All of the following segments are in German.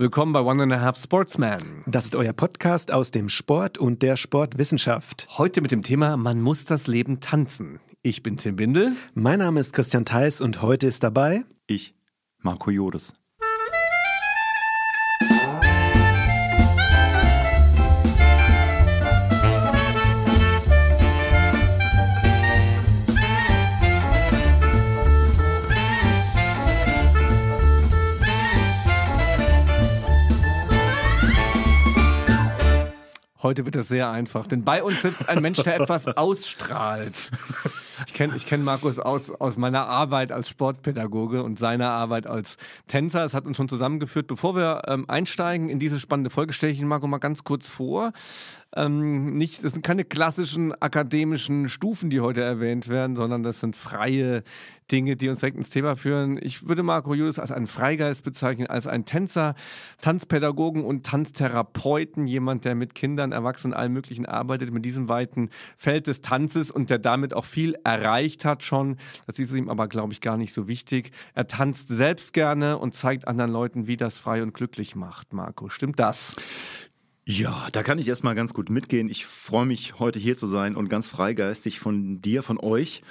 Willkommen bei One and a Half Sportsman. Das ist euer Podcast aus dem Sport und der Sportwissenschaft. Heute mit dem Thema Man muss das Leben tanzen. Ich bin Tim Bindel. Mein Name ist Christian Theis und heute ist dabei ich, Marco Jodes. Heute wird das sehr einfach, denn bei uns sitzt ein Mensch, der etwas ausstrahlt. Ich kenne ich kenn Markus aus, aus meiner Arbeit als Sportpädagoge und seiner Arbeit als Tänzer. Es hat uns schon zusammengeführt. Bevor wir ähm, einsteigen in diese spannende Folge, stelle ich Ihnen Marco mal ganz kurz vor. Ähm, nicht, das sind keine klassischen akademischen Stufen, die heute erwähnt werden, sondern das sind freie Dinge, die uns direkt ins Thema führen. Ich würde Marco Julius als einen Freigeist bezeichnen, als einen Tänzer, Tanzpädagogen und Tanztherapeuten, jemand, der mit Kindern, Erwachsenen, allen möglichen arbeitet, mit diesem weiten Feld des Tanzes und der damit auch viel erreicht hat schon. Das ist ihm aber, glaube ich, gar nicht so wichtig. Er tanzt selbst gerne und zeigt anderen Leuten, wie das frei und glücklich macht. Marco, stimmt das? Ja, da kann ich erstmal ganz gut mitgehen. Ich freue mich, heute hier zu sein und ganz freigeistig von dir, von euch,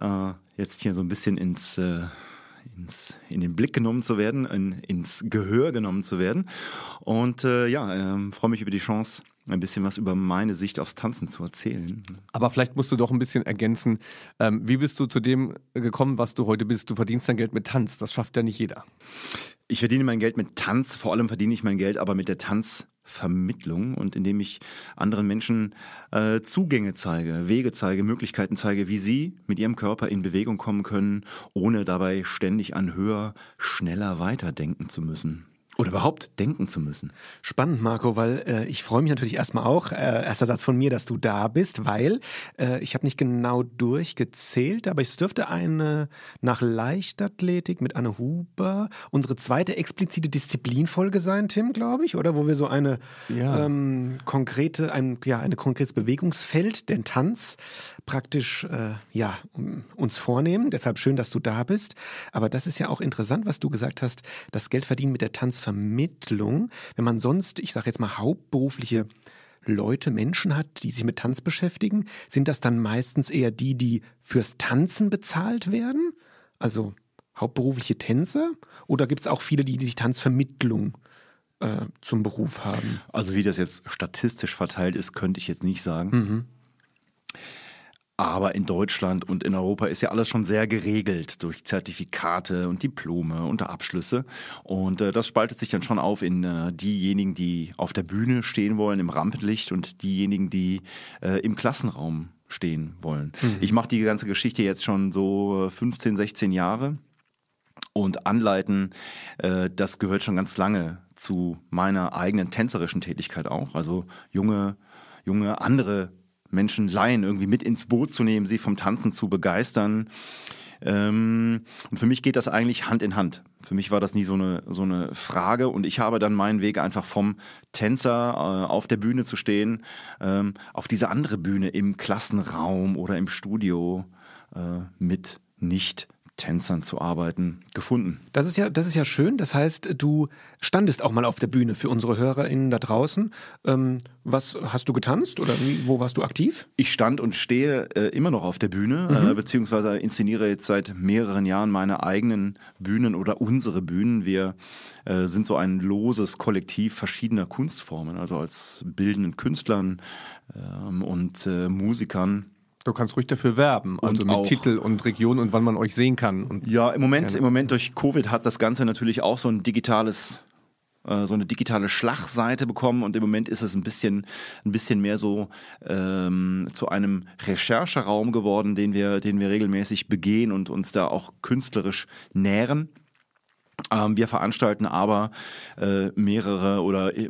äh, jetzt hier so ein bisschen ins, äh, ins, in den Blick genommen zu werden, in, ins Gehör genommen zu werden. Und äh, ja, äh, freue mich über die Chance, ein bisschen was über meine Sicht aufs Tanzen zu erzählen. Aber vielleicht musst du doch ein bisschen ergänzen. Ähm, wie bist du zu dem gekommen, was du heute bist? Du verdienst dein Geld mit Tanz. Das schafft ja nicht jeder. Ich verdiene mein Geld mit Tanz. Vor allem verdiene ich mein Geld aber mit der Tanz. Vermittlung und indem ich anderen Menschen äh, Zugänge zeige, Wege zeige, Möglichkeiten zeige, wie sie mit ihrem Körper in Bewegung kommen können, ohne dabei ständig an höher, schneller weiterdenken zu müssen. Oder überhaupt denken zu müssen. Spannend, Marco, weil äh, ich freue mich natürlich erstmal auch, äh, erster Satz von mir, dass du da bist, weil äh, ich habe nicht genau durchgezählt, aber es dürfte eine nach Leichtathletik mit Anne Huber unsere zweite explizite Disziplinfolge sein, Tim, glaube ich, oder wo wir so eine ja. ähm, konkrete, ein, ja, eine konkretes Bewegungsfeld, den Tanz, praktisch äh, ja, uns vornehmen. Deshalb schön, dass du da bist. Aber das ist ja auch interessant, was du gesagt hast, das Geld verdienen mit der Tanz Vermittlung, wenn man sonst, ich sage jetzt mal, hauptberufliche Leute, Menschen hat, die sich mit Tanz beschäftigen, sind das dann meistens eher die, die fürs Tanzen bezahlt werden? Also hauptberufliche Tänzer? Oder gibt es auch viele, die, die sich Tanzvermittlung äh, zum Beruf haben? Also wie das jetzt statistisch verteilt ist, könnte ich jetzt nicht sagen. Mhm. Aber in Deutschland und in Europa ist ja alles schon sehr geregelt durch Zertifikate und Diplome und Abschlüsse. Und äh, das spaltet sich dann schon auf in äh, diejenigen, die auf der Bühne stehen wollen, im Rampenlicht und diejenigen, die äh, im Klassenraum stehen wollen. Mhm. Ich mache die ganze Geschichte jetzt schon so 15, 16 Jahre. Und anleiten, äh, das gehört schon ganz lange zu meiner eigenen tänzerischen Tätigkeit auch. Also junge, junge andere Menschen Laien irgendwie mit ins Boot zu nehmen, sie vom Tanzen zu begeistern. Ähm, und für mich geht das eigentlich Hand in Hand. Für mich war das nie so eine, so eine Frage und ich habe dann meinen Weg einfach vom Tänzer äh, auf der Bühne zu stehen, ähm, auf diese andere Bühne im Klassenraum oder im Studio äh, mit nicht Tänzern zu arbeiten, gefunden. Das ist ja, das ist ja schön. Das heißt, du standest auch mal auf der Bühne für unsere HörerInnen da draußen. Ähm, was hast du getanzt oder wie, wo warst du aktiv? Ich stand und stehe äh, immer noch auf der Bühne, mhm. äh, beziehungsweise inszeniere jetzt seit mehreren Jahren meine eigenen Bühnen oder unsere Bühnen. Wir äh, sind so ein loses Kollektiv verschiedener Kunstformen, also als bildenden Künstlern ähm, und äh, Musikern Du kannst ruhig dafür werben, also und mit Titel und Region und wann man euch sehen kann. Und ja, im Moment, im Moment durch Covid hat das Ganze natürlich auch so ein digitales äh, so eine digitale Schlagseite bekommen und im Moment ist es ein bisschen, ein bisschen mehr so ähm, zu einem Rechercheraum geworden, den wir, den wir regelmäßig begehen und uns da auch künstlerisch nähren. Ähm, wir veranstalten aber äh, mehrere oder äh,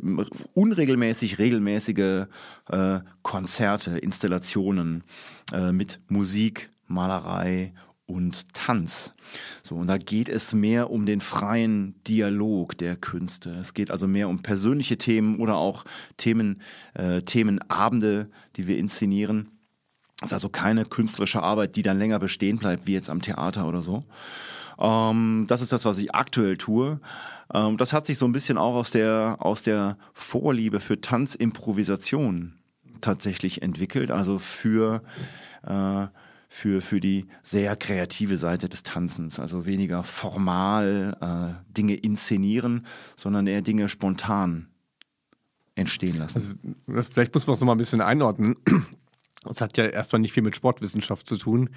unregelmäßig regelmäßige äh, Konzerte, Installationen äh, mit Musik, Malerei und Tanz. So, und da geht es mehr um den freien Dialog der Künste. Es geht also mehr um persönliche Themen oder auch Themen, äh, Themenabende, die wir inszenieren Das ist also keine künstlerische Arbeit, die dann länger bestehen bleibt, wie jetzt am Theater oder so. Ähm, das ist das, was ich aktuell tue. Ähm, das hat sich so ein bisschen auch aus der, aus der Vorliebe für Tanzimprovisation tatsächlich entwickelt. Also für, äh, für, für die sehr kreative Seite des Tanzens. Also weniger formal äh, Dinge inszenieren, sondern eher Dinge spontan entstehen lassen. Also das, vielleicht muss man es noch mal ein bisschen einordnen. Das hat ja erstmal nicht viel mit Sportwissenschaft zu tun,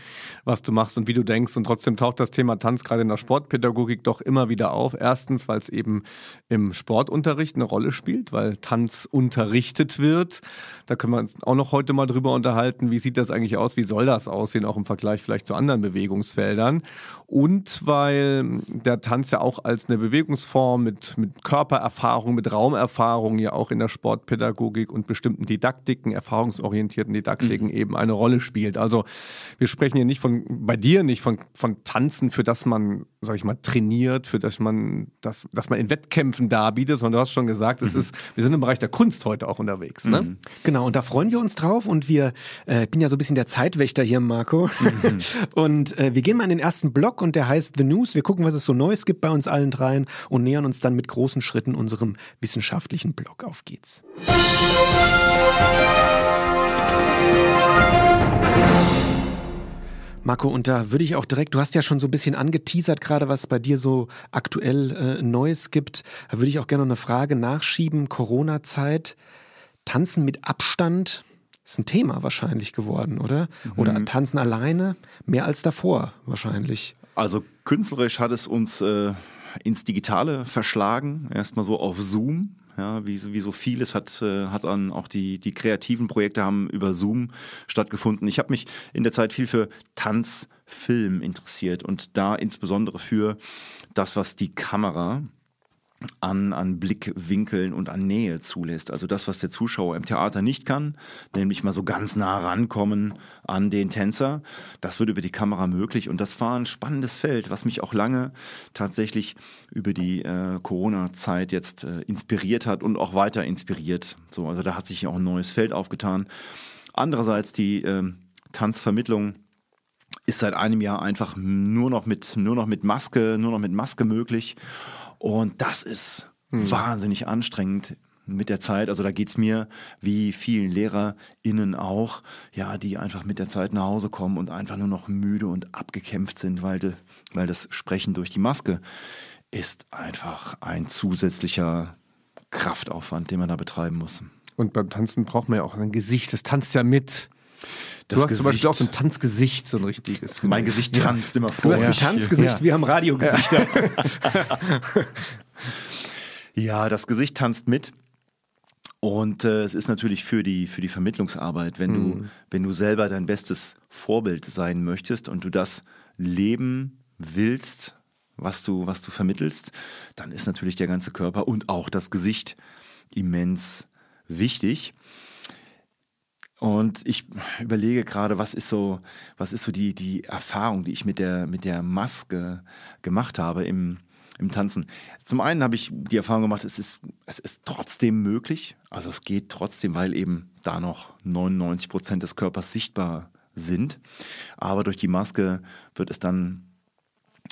was du machst und wie du denkst. Und trotzdem taucht das Thema Tanz gerade in der Sportpädagogik doch immer wieder auf. Erstens, weil es eben im Sportunterricht eine Rolle spielt, weil Tanz unterrichtet wird. Da können wir uns auch noch heute mal drüber unterhalten. Wie sieht das eigentlich aus? Wie soll das aussehen, auch im Vergleich vielleicht zu anderen Bewegungsfeldern? Und weil der Tanz ja auch als eine Bewegungsform mit, mit Körpererfahrung, mit Raumerfahrung ja auch in der Sportpädagogik und bestimmten Didaktiken, erfahrungsorientierten Didaktiken, Deswegen mhm. eben eine Rolle spielt. Also wir sprechen hier nicht von, bei dir nicht von, von Tanzen, für das man, sag ich mal, trainiert, für das man, das, dass man in Wettkämpfen darbietet, sondern du hast schon gesagt, es mhm. ist, wir sind im Bereich der Kunst heute auch unterwegs. Ne? Mhm. Genau, und da freuen wir uns drauf und wir, äh, bin ja so ein bisschen der Zeitwächter hier, Marco. Mhm. und äh, wir gehen mal in den ersten Block und der heißt The News. Wir gucken, was es so Neues gibt bei uns allen dreien und nähern uns dann mit großen Schritten unserem wissenschaftlichen Blog. Auf geht's. Marco, und da würde ich auch direkt, du hast ja schon so ein bisschen angeteasert, gerade was bei dir so aktuell äh, Neues gibt. Da würde ich auch gerne noch eine Frage nachschieben. Corona-Zeit, Tanzen mit Abstand ist ein Thema wahrscheinlich geworden, oder? Mhm. Oder Tanzen alleine, mehr als davor wahrscheinlich. Also künstlerisch hat es uns äh, ins Digitale verschlagen, erstmal so auf Zoom. Ja, wie, wie so vieles hat, äh, hat dann auch die, die kreativen Projekte haben über Zoom stattgefunden. Ich habe mich in der Zeit viel für Tanz, Film interessiert und da insbesondere für das, was die Kamera an, an Blickwinkeln und an Nähe zulässt. Also das, was der Zuschauer im Theater nicht kann, nämlich mal so ganz nah rankommen an den Tänzer. Das wird über die Kamera möglich und das war ein spannendes Feld, was mich auch lange tatsächlich über die äh, Corona-Zeit jetzt äh, inspiriert hat und auch weiter inspiriert. So, also da hat sich auch ein neues Feld aufgetan. Andererseits die äh, Tanzvermittlung ist seit einem Jahr einfach nur noch mit nur noch mit Maske, nur noch mit Maske möglich. Und das ist mhm. wahnsinnig anstrengend mit der Zeit. Also da geht es mir wie vielen LehrerInnen auch, ja, die einfach mit der Zeit nach Hause kommen und einfach nur noch müde und abgekämpft sind, weil, de, weil das Sprechen durch die Maske ist einfach ein zusätzlicher Kraftaufwand, den man da betreiben muss. Und beim Tanzen braucht man ja auch ein Gesicht, das tanzt ja mit. Das du hast Gesicht. zum Beispiel auch so ein Tanzgesicht, so ein richtiges. Mein Gesicht tanzt immer vor. Du hast ein Tanzgesicht, ja. wir haben Radiogesichter. ja, das Gesicht tanzt mit. Und äh, es ist natürlich für die, für die Vermittlungsarbeit, wenn, mhm. du, wenn du selber dein bestes Vorbild sein möchtest und du das leben willst, was du, was du vermittelst, dann ist natürlich der ganze Körper und auch das Gesicht immens wichtig. Und ich überlege gerade, was ist so, was ist so die, die Erfahrung, die ich mit der, mit der Maske gemacht habe im, im Tanzen. Zum einen habe ich die Erfahrung gemacht, es ist, es ist trotzdem möglich. Also es geht trotzdem, weil eben da noch 99 Prozent des Körpers sichtbar sind. Aber durch die Maske wird es dann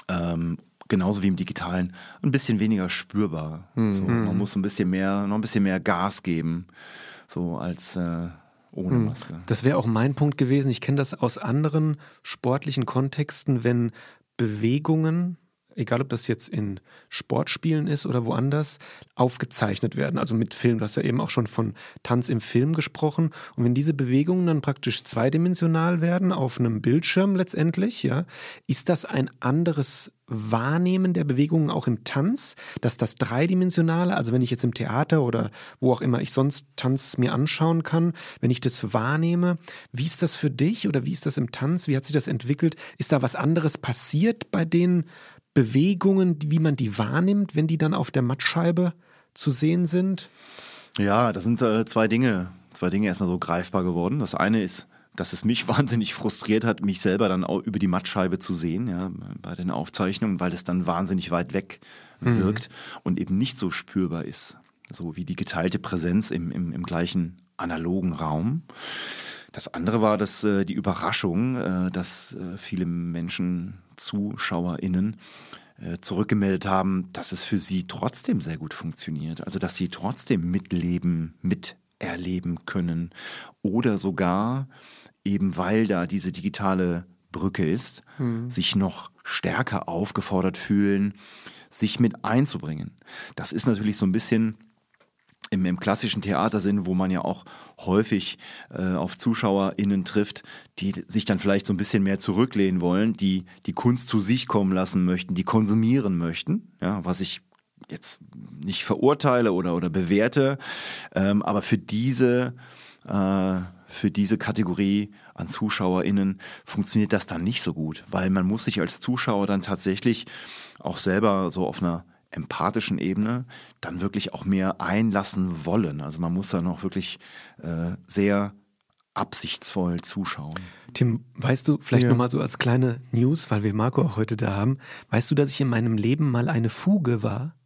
ähm, genauso wie im Digitalen ein bisschen weniger spürbar. Mhm. So, man muss ein bisschen mehr, noch ein bisschen mehr Gas geben, so als äh, ohne hm. Maske. Das wäre auch mein Punkt gewesen. Ich kenne das aus anderen sportlichen Kontexten, wenn Bewegungen egal ob das jetzt in Sportspielen ist oder woanders, aufgezeichnet werden. Also mit Film. Du hast ja eben auch schon von Tanz im Film gesprochen. Und wenn diese Bewegungen dann praktisch zweidimensional werden, auf einem Bildschirm letztendlich, ja, ist das ein anderes Wahrnehmen der Bewegungen auch im Tanz, dass das Dreidimensionale, also wenn ich jetzt im Theater oder wo auch immer ich sonst Tanz mir anschauen kann, wenn ich das wahrnehme, wie ist das für dich oder wie ist das im Tanz? Wie hat sich das entwickelt? Ist da was anderes passiert bei den Bewegungen, wie man die wahrnimmt, wenn die dann auf der Mattscheibe zu sehen sind? Ja, das sind äh, zwei Dinge, zwei Dinge erstmal so greifbar geworden. Das eine ist, dass es mich wahnsinnig frustriert hat, mich selber dann auch über die Mattscheibe zu sehen, ja, bei den Aufzeichnungen, weil es dann wahnsinnig weit weg mhm. wirkt mhm. und eben nicht so spürbar ist. So wie die geteilte Präsenz im, im, im gleichen analogen Raum. Das andere war dass, äh, die Überraschung, äh, dass äh, viele Menschen, ZuschauerInnen, äh, zurückgemeldet haben, dass es für sie trotzdem sehr gut funktioniert. Also dass sie trotzdem mitleben, miterleben können. Oder sogar, eben weil da diese digitale Brücke ist, Hm. sich noch stärker aufgefordert fühlen, sich mit einzubringen. Das ist natürlich so ein bisschen im, im klassischen Theatersinn, wo man ja auch häufig äh, auf ZuschauerInnen trifft, die sich dann vielleicht so ein bisschen mehr zurücklehnen wollen, die die Kunst zu sich kommen lassen möchten, die konsumieren möchten, ja, was ich jetzt nicht verurteile oder, oder bewerte, ähm, aber für diese, für diese Kategorie an ZuschauerInnen funktioniert das dann nicht so gut, weil man muss sich als Zuschauer dann tatsächlich auch selber so auf einer empathischen Ebene dann wirklich auch mehr einlassen wollen. Also man muss dann auch wirklich äh, sehr absichtsvoll zuschauen. Tim, weißt du, vielleicht Ja. nochmal so als kleine News, weil wir Marco auch heute da haben, weißt du, dass ich in meinem Leben mal eine Fuge war?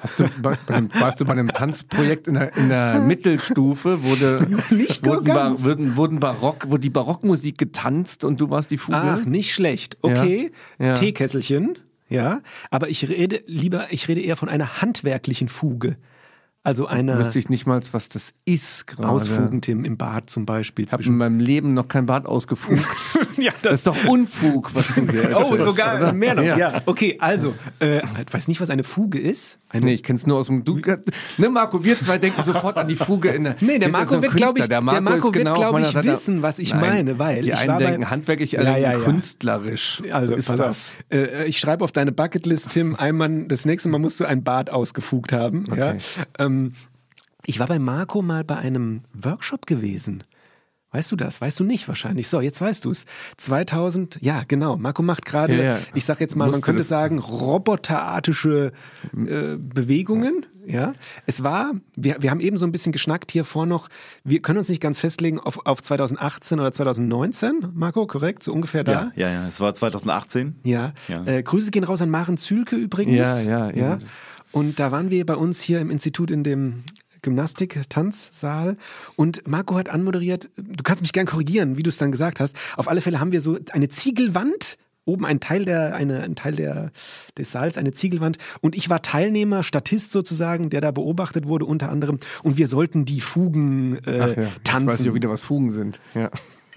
Hast du bei, bei einem, warst du bei einem Tanzprojekt in der, in der Mittelstufe, wurde, Nicht wurden, ba, wurden, wurden Barock, wurde die Barockmusik getanzt und du warst die Fuge? Ach, nicht schlecht. Okay, Ja. Teekesselchen, ja. Aber ich rede lieber, ich rede eher von einer handwerklichen Fuge. Also einer Wüsste ich nicht mal, was das ist gerade. Ausfugen, Tim, im Bad zum Beispiel. Ich habe in meinem Leben noch kein Bart ausgefugt. ja, Das ist doch Unfug, was du hier Oh, erzählst, sogar oder? mehr noch. Ja. Ja. Okay, also, äh, ich weiß nicht, was eine Fuge ist. Eine Nee, ich kenn's nur aus dem. Du, ne, Marco, wir zwei denken sofort an die Fuge in der. Nee, der Marco so wird, glaub Künstler. ich- der Marco ist wird, genau auf glaub meiner ich, wissen, was ich Nein, meine, weil Die ich einen war bei- denken handwerklich, alle denken ja, ja. künstlerisch. Also, ist pass das. auf. Äh, ich schreibe auf deine Bucketlist, Tim, einmal, das nächste Mal musst du ein Bad ausgefugt haben. Ja? Okay. Ähm, ich war bei Marco mal bei einem Workshop gewesen. Weißt du das? Weißt du nicht wahrscheinlich. So, jetzt weißt du es. 2000, ja, genau. Marco macht gerade, Ja, ja. ich sag jetzt mal, man Musste könnte das- sagen, roboterartische äh, Bewegungen. Ja, es war, wir, wir haben eben so ein bisschen geschnackt hier vor noch, wir können uns nicht ganz festlegen auf, auf 2018 oder 2019, Marco, korrekt? So ungefähr da? Ja, ja, ja. Es war 2018. Ja. Ja. Äh, Grüße gehen raus an Maren Zülke übrigens. Ja, ja, ja. Und da waren wir bei uns hier im Institut in dem Gymnastik-Tanzsaal und Marco hat anmoderiert, du kannst mich gern korrigieren, wie du es dann gesagt hast. Auf alle Fälle haben wir so eine Ziegelwand, oben ein Teil der, eine, ein Teil der, des Saals, eine Ziegelwand und ich war Teilnehmer, Statist sozusagen, der da beobachtet wurde unter anderem und wir sollten die Fugen äh, Ach ja, tanzen. weiß ich auch wieder, was Fugen sind. Ja.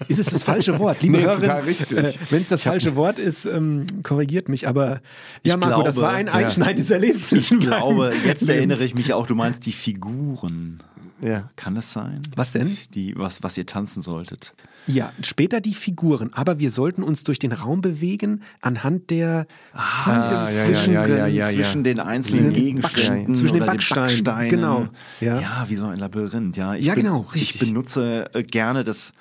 Ist es das falsche Wort? Liebe Nee, Hörerin. Äh, Wenn es das falsche Wort ist, ähm, korrigiert mich. Aber ja, Marco, das glaube, war ein ja. einschneidendes Erlebnis. Ich glaube, jetzt Leben. erinnere ich mich auch, du meinst die Figuren. ja. Kann das sein? Was denn? Die, was, was ihr tanzen solltet. Ja, später die Figuren. Aber wir sollten uns durch den Raum bewegen anhand der Ah, ja, zwischen, ja, ja, ja, zwischen ja. den einzelnen Den Gegenständen zwischen den Backsteinen, genau. Ja. Ja. wie so ein Labyrinth. Ja, ich Ja, genau, richtig. Ich benutze äh, gerne das,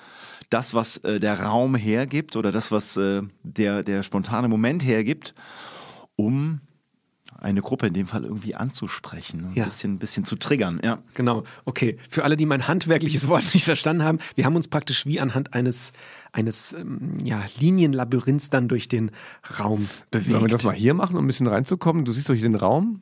das was äh, der Raum hergibt oder das, was äh, der, der spontane Moment hergibt, um eine Gruppe in dem Fall irgendwie anzusprechen, ein Ja. bisschen, ein bisschen zu triggern. Ja. Genau, okay. Für alle, die mein handwerkliches Wort nicht verstanden haben, wir haben uns praktisch wie anhand eines, eines ähm, ja, Linienlabyrinths dann durch den Raum bewegt. Sollen wir das mal hier machen, um ein bisschen reinzukommen? Du siehst doch hier den Raum.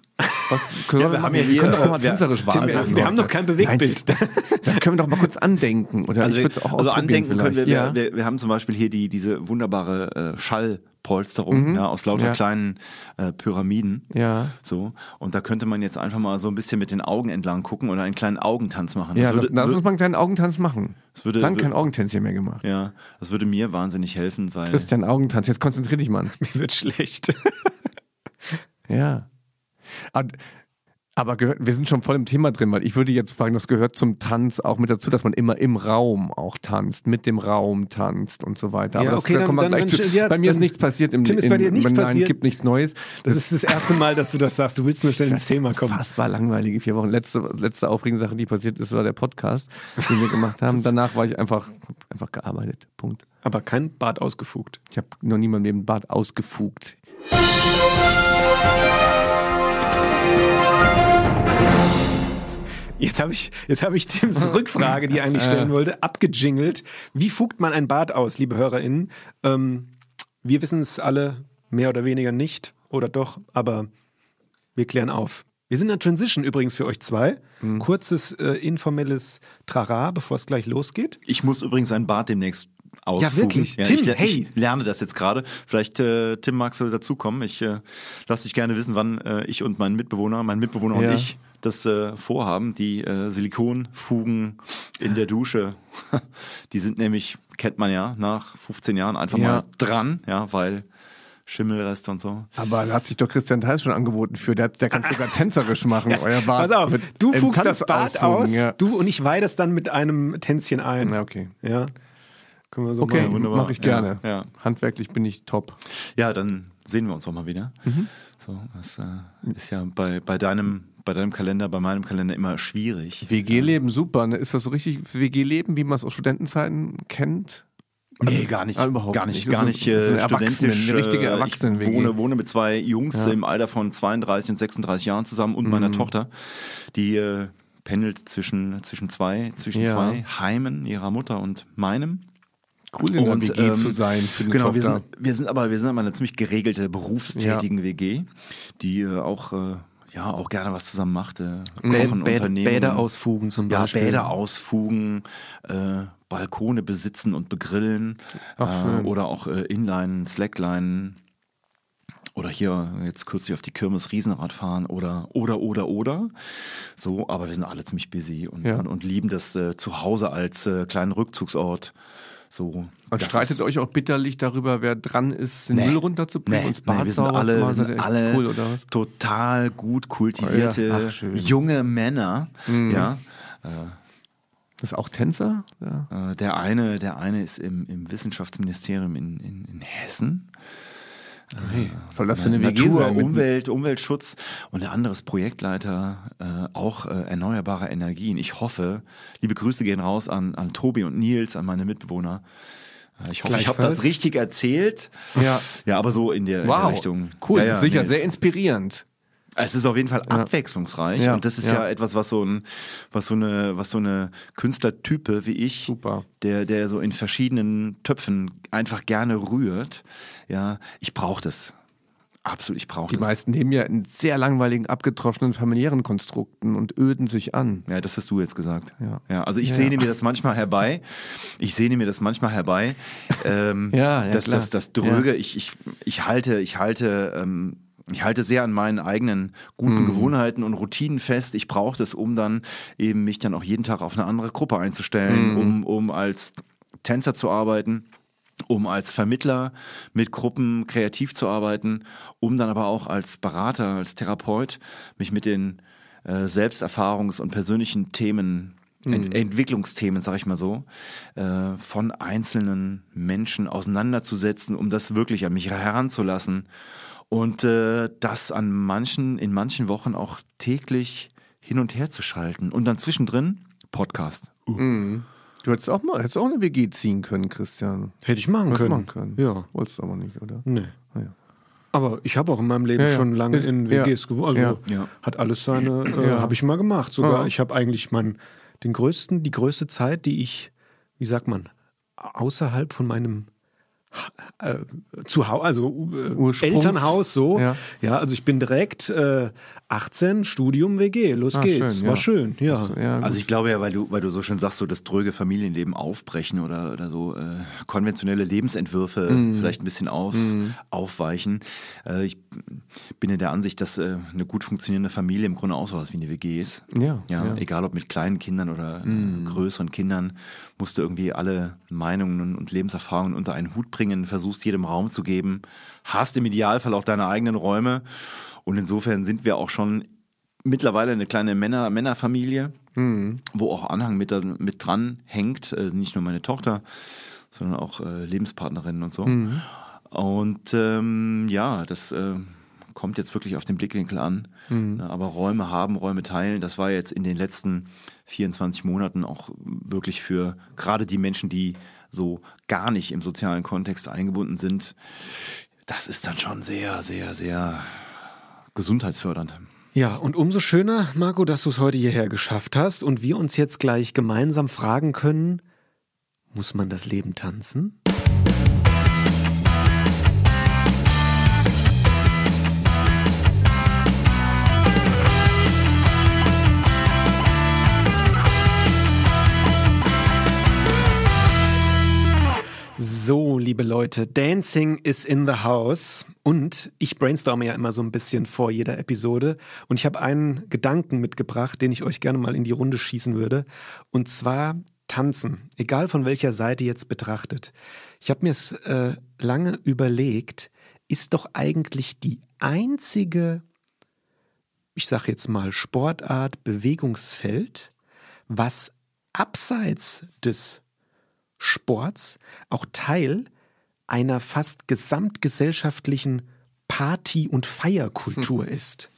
Was können Ja, wir haben ja hier, können doch auch mal äh, wir- tänzerisch Tim, wir, wir haben noch kein Bewegtbild. Nein, das, das können wir doch mal kurz andenken. Oder Also, es auch also ausprobieren andenken können wir, vielleicht. wir, wir, wir haben zum Beispiel hier die, diese wunderbare äh, Schallpolsterung ja, aus lauter Mhm. Ja. kleinen äh, Pyramiden. Ja. So. Und da könnte man jetzt einfach mal so ein bisschen mit den Augen entlang gucken oder einen kleinen Augentanz machen. Ja, das würde, lass uns wür- mal einen kleinen Augentanz machen. Das würde- Lang kein Augentänzchen mehr gemacht. ja, das würde mir wahnsinnig helfen, weil Christian, Augentanz. Jetzt konzentrier dich, Mann. Mir wird schlecht. Ja. Aber, aber gehört, wir sind schon voll im Thema drin, weil ich würde jetzt fragen, das gehört zum Tanz auch mit dazu, dass man immer im Raum auch tanzt, mit dem Raum tanzt und so weiter. Aber Ja, das, okay, da dann- wir dann- gleich zu. ja, bei mir ist nichts passiert im Tim, ist bei dir nichts nein, passiert? gibt nichts Neues. Das ist das erste Mal, dass du das sagst. Du willst nur schnell ins Thema kommen. Unfassbar langweilige vier Wochen. Letzte, letzte aufregende Sache, die passiert ist, war der Podcast, den wir gemacht haben. Danach war ich einfach, einfach gearbeitet. Punkt. Aber kein Bart ausgefugt. Ich habe noch nie in meinem Leben Bart ausgefugt. Jetzt habe ich, jetzt habe ich Tims Rückfrage, die ich eigentlich stellen wollte, abgejingelt. Wie fugt man ein Bad aus, liebe HörerInnen? Ähm, wir wissen es alle mehr oder weniger nicht oder doch, aber wir klären auf. Wir sind in der Transition übrigens für euch zwei. Kurzes äh, informelles Trara, bevor es gleich losgeht. Ich muss übrigens ein Bad demnächst ausfugen. wirklich. Tim, ich, hey. ich lerne das jetzt gerade. Vielleicht, äh, Tim, magst du dazukommen? Ich äh, lasse dich gerne wissen, wann äh, ich und mein Mitbewohner, mein Mitbewohner Ja. und ich das äh, vorhaben. Die äh, Silikonfugen in der Dusche, die sind nämlich, kennt man ja, nach 15 Jahren einfach Ja. mal dran, ja, weil Schimmelreste und so. Aber da hat sich doch Christian Theis schon angeboten für. Der, der kann sogar tänzerisch machen, euer Bad. Pass auf, du fugst das Bad ausfugen, aus, Ja. du und ich weihe das dann mit einem Tänzchen ein. ja, okay. Ja. Können wir so Okay, mache ich gerne. Ja, ja. Handwerklich bin ich top. Ja, dann sehen wir uns auch mal wieder. So, das äh, ist ja bei, bei, deinem, bei deinem Kalender, bei meinem Kalender immer schwierig. WG-Leben, super. Ne? Ist das so richtig WG-Leben, wie man es aus Studentenzeiten kennt? Nee, gar nicht. Ah, überhaupt gar nicht. nicht. Gar nicht eine äh, Erwachsenen- studentisch. eine richtige Erwachsenen-WG. Ich wohne, wohne mit zwei Jungs Ja. Mhm. im Alter von 32 und 36 Jahren zusammen und meiner Tochter. Die äh, pendelt zwischen, zwischen, zwei, zwischen Ja. zwei Heimen ihrer Mutter und meinem. Cool in der Und, WG ähm, zu sein für eine Genau, wir Tochter. sind, wir sind aber wir sind aber eine ziemlich geregelte berufstätigen WG, die äh, auch äh, ja auch gerne was zusammen macht, Bä kochen, Bä Unternehmen, Bäder ausfugen zum ja, Beispiel. Bäder ausfugen, äh, Balkone besitzen und begrillen Ach, äh, oder auch äh, Inline, Slackline oder hier jetzt kürzlich auf die Kirmes Riesenrad fahren oder oder oder oder so, aber wir sind alle ziemlich busy und, Ja. und, und lieben das äh, zu Hause als äh, kleinen Rückzugsort. So, Und streitet euch auch bitterlich darüber, wer dran ist, den Nee. Müll runterzubringen Nee, und das nee, Bad wir sind alle, wir sind alle cool, oder was? total gut kultivierte Oh ja, ach. Mhm. junge Männer. Ja, Das ist auch Tänzer? Ja. äh, der eine, der eine ist im, im Wissenschaftsministerium in, in, in Hessen. Hey, was soll das für eine WG Natur, sein? Mit- Umwelt, Umweltschutz und der andere ist Projektleiter äh, auch äh, erneuerbare Energien. Ich hoffe, liebe Grüße gehen raus an, an Tobi und Nils, an meine Mitbewohner. Äh, Ich hoffe, ich habe das richtig erzählt. Ja. Ja, aber so in der, in der Wow, Richtung. cool, Ja, ja, sicher, nee, sehr inspirierend. Es ist auf jeden Fall abwechslungsreich Ja, und das ist ja. ja. etwas, was so ein, was so eine, was so eine Künstlertype wie ich, Super. der, der so in verschiedenen Töpfen einfach gerne rührt. Ja, ich brauche das. Absolut, ich brauche Die das. meisten leben ja in sehr langweiligen, abgetroschenen familiären Konstrukten und öden sich an. Ja, das hast du jetzt gesagt. Ja. Ja, also ich Ja, sehne ja. mir das manchmal herbei. Ich sehne mir das manchmal herbei. Ähm, Ja, ja, das, klar. das, das Dröge. Ich, ich, ich halte, ich halte, ähm, ich halte sehr an meinen eigenen guten Mhm. Gewohnheiten und Routinen fest. Ich brauche das, um dann eben mich dann auch jeden Tag auf eine andere Gruppe einzustellen, Mhm. um, um als Tänzer zu arbeiten um als Vermittler mit Gruppen kreativ zu arbeiten, um dann aber auch als Berater, als Therapeut mich mit den äh, Selbsterfahrungs- und persönlichen Themen, Ent Entwicklungsthemen, sag ich mal so, äh, von einzelnen Menschen auseinanderzusetzen, um das wirklich an mich heranzulassen und äh, das an manchen, in manchen Wochen auch täglich hin und her zu schalten und dann zwischendrin Podcast. Du hättest auch mal hättest auch eine WG ziehen können, Christian. Hätte ich machen können. machen können. Ja. Wolltest du aber nicht, oder? Nee. Ah, ja. Aber ich habe auch in meinem Leben Ja, ja. schon lange in ja. WGs gewohnt. Also Ja. Ja. hat alles seine, äh, Ja. habe ich mal gemacht. Sogar, Ja. ich habe eigentlich mein, den größten, die größte Zeit, die ich, wie sagt man, außerhalb von meinem äh, Zuhause, also äh, Ursprungs- Elternhaus so. Ja. Ja. also ich bin direkt äh, 18, Studium WG, los Ah, geht's. schön, War ja. schön, ja. Also ich glaube ja, weil du, weil du so schön sagst, so das dröge Familienleben aufbrechen oder, oder so äh, konventionelle Lebensentwürfe Mhm. vielleicht ein bisschen auf, aufweichen. Äh, ich bin ja der Ansicht, dass äh, eine gut funktionierende Familie im Grunde auch sowas wie eine WG ist. Ja, Ja, ja. Mhm. egal ob mit kleinen Kindern oder äh, größeren Kindern, musst du irgendwie alle Meinungen und Lebenserfahrungen unter einen Hut bringen, versuchst jedem Raum zu geben, hast im Idealfall auch deine eigenen Räume. Und insofern sind wir auch schon mittlerweile eine kleine Männer, Männerfamilie, wo auch Anhang mit, mit dran hängt, äh, nicht nur meine Tochter, sondern auch äh, Lebenspartnerinnen und so. Und ähm, ja, das äh, kommt jetzt wirklich auf den Blickwinkel an. Ne, aber Räume haben, Räume teilen, das war jetzt in den letzten 24 Monaten auch wirklich für gerade die Menschen, die so gar nicht im sozialen Kontext eingebunden sind, das ist dann schon sehr, sehr, sehr gesundheitsfördernd. Ja, und umso schöner, Marco, dass du es heute hierher geschafft hast und wir uns jetzt gleich gemeinsam fragen können, muss man das Leben tanzen? Liebe Leute. Dancing is in the house. Und ich brainstorme ja immer so ein bisschen vor jeder Episode. Und ich habe einen Gedanken mitgebracht, den ich euch gerne mal in die Runde schießen würde. Und zwar Tanzen. Egal von welcher Seite jetzt betrachtet. Ich habe mir es äh, lange überlegt, ist doch eigentlich die einzige, ich sage jetzt mal Sportart, Bewegungsfeld, was abseits des Sports auch Teil einer fast gesamtgesellschaftlichen Party- und Feierkultur hm. ist.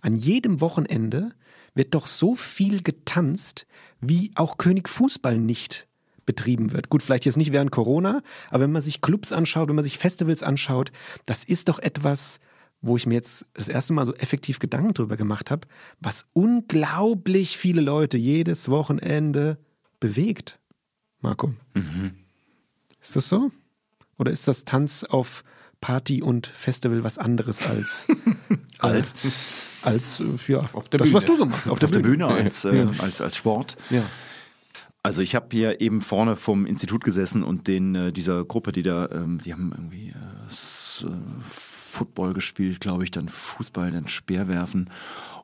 An jedem Wochenende wird doch so viel getanzt, wie auch König Fußball nicht betrieben wird. Gut, vielleicht jetzt nicht während Corona, aber wenn man sich Clubs anschaut, wenn man sich Festivals anschaut, das ist doch etwas, wo ich mir jetzt das erste Mal so effektiv Gedanken drüber gemacht habe, was unglaublich viele Leute jedes Wochenende bewegt. Marco. Mhm. Ist das so? Oder ist das Tanz auf Party und Festival was anderes als als als äh, ja auf der das Bühne. was du so machst auf, auf der, Bühne, Bühne als, äh, ja. als als Sport. Ja. Also ich habe hier eben vorne vom Institut gesessen und den äh, dieser Gruppe die da ähm, die haben irgendwie äh, äh Football gespielt glaube ich dann Fußball dann Speerwerfen.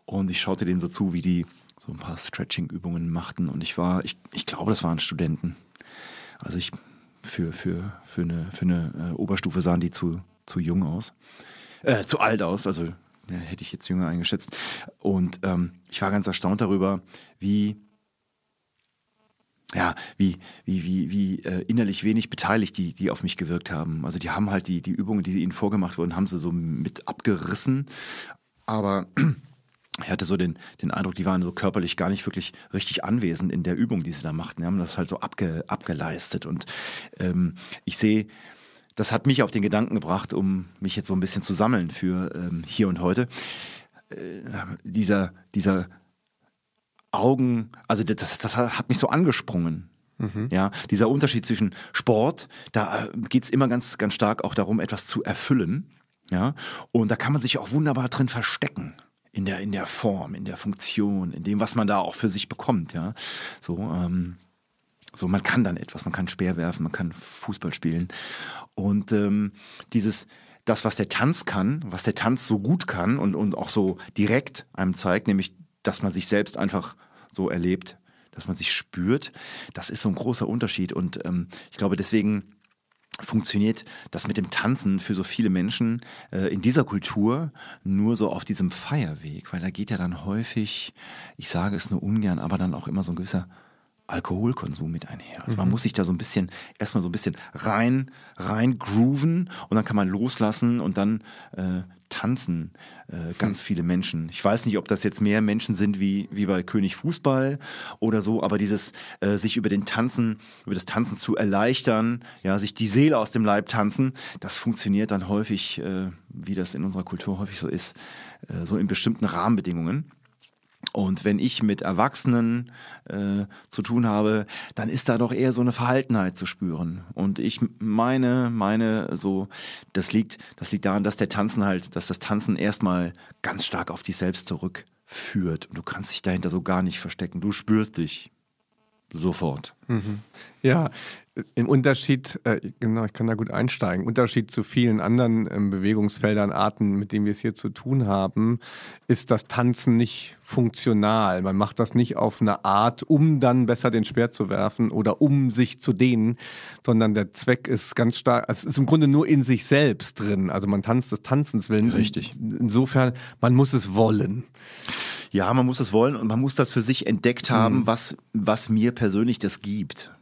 Und ich schaute denen so zu wie die so ein paar Stretching Übungen machten. Und ich war ich ich glaube das waren Studenten. Also ich für, für, für eine, für eine äh, Oberstufe sahen die zu, zu jung aus. Äh, zu alt aus, also ja, hätte ich jetzt jünger eingeschätzt. Und ähm, ich war ganz erstaunt darüber, wie ja, wie, wie, wie, wie äh, innerlich wenig beteiligt die, die auf mich gewirkt haben. Also die haben halt die, die Übungen, die ihnen vorgemacht wurden, haben sie so mit abgerissen. Aber ich hatte so den, den Eindruck, die waren so körperlich gar nicht wirklich richtig anwesend in der Übung, die sie da machten. Die haben das halt so abge, abgeleistet. Und ähm, ich sehe, das hat mich auf den Gedanken gebracht, um mich jetzt so ein bisschen zu sammeln für ähm, hier und heute. Äh, dieser, dieser Augen, also das, das hat mich so angesprungen. Mhm. Ja, dieser Unterschied zwischen Sport, da geht es immer ganz, ganz stark auch darum, etwas zu erfüllen. Ja, und da kann man sich auch wunderbar drin verstecken in der, in der Form, in der Funktion, in dem, was man da auch für sich bekommt, ja. So, ähm, so, man kann dann etwas, man kann Speer werfen, man kann Fußball spielen. Und ähm, dieses, das, was der Tanz kann, was der Tanz so gut kann und, und auch so direkt einem zeigt, nämlich, dass man sich selbst einfach so erlebt, dass man sich spürt, das ist so ein großer Unterschied. Und ähm, ich glaube, deswegen funktioniert das mit dem Tanzen für so viele Menschen äh, in dieser Kultur nur so auf diesem Feierweg, weil da geht ja dann häufig, ich sage es nur ungern, aber dann auch immer so ein gewisser Alkoholkonsum mit einher. Also man mhm. muss sich da so ein bisschen, erstmal so ein bisschen rein, rein grooven und dann kann man loslassen und dann äh, tanzen äh, ganz mhm. viele Menschen. Ich weiß nicht, ob das jetzt mehr Menschen sind wie, wie bei König Fußball oder so, aber dieses äh, sich über den Tanzen, über das Tanzen zu erleichtern, ja, sich die Seele aus dem Leib tanzen, das funktioniert dann häufig, äh, wie das in unserer Kultur häufig so ist, äh, so in bestimmten Rahmenbedingungen. Und wenn ich mit Erwachsenen äh, zu tun habe, dann ist da doch eher so eine Verhaltenheit zu spüren. Und ich meine, meine so, das liegt, das liegt daran, dass der Tanzen halt, dass das Tanzen erstmal ganz stark auf dich selbst zurückführt. Und du kannst dich dahinter so gar nicht verstecken. Du spürst dich sofort. Mhm. Ja, im Unterschied, äh, genau, ich kann da gut einsteigen, Unterschied zu vielen anderen ähm, Bewegungsfeldern, Arten, mit denen wir es hier zu tun haben, ist das Tanzen nicht funktional. Man macht das nicht auf eine Art, um dann besser den Speer zu werfen oder um sich zu dehnen, sondern der Zweck ist ganz stark, also es ist im Grunde nur in sich selbst drin. Also man tanzt des Tanzens willen. Richtig. Insofern, man muss es wollen. Ja, man muss es wollen und man muss das für sich entdeckt haben, mhm. was, was mir persönlich das gibt.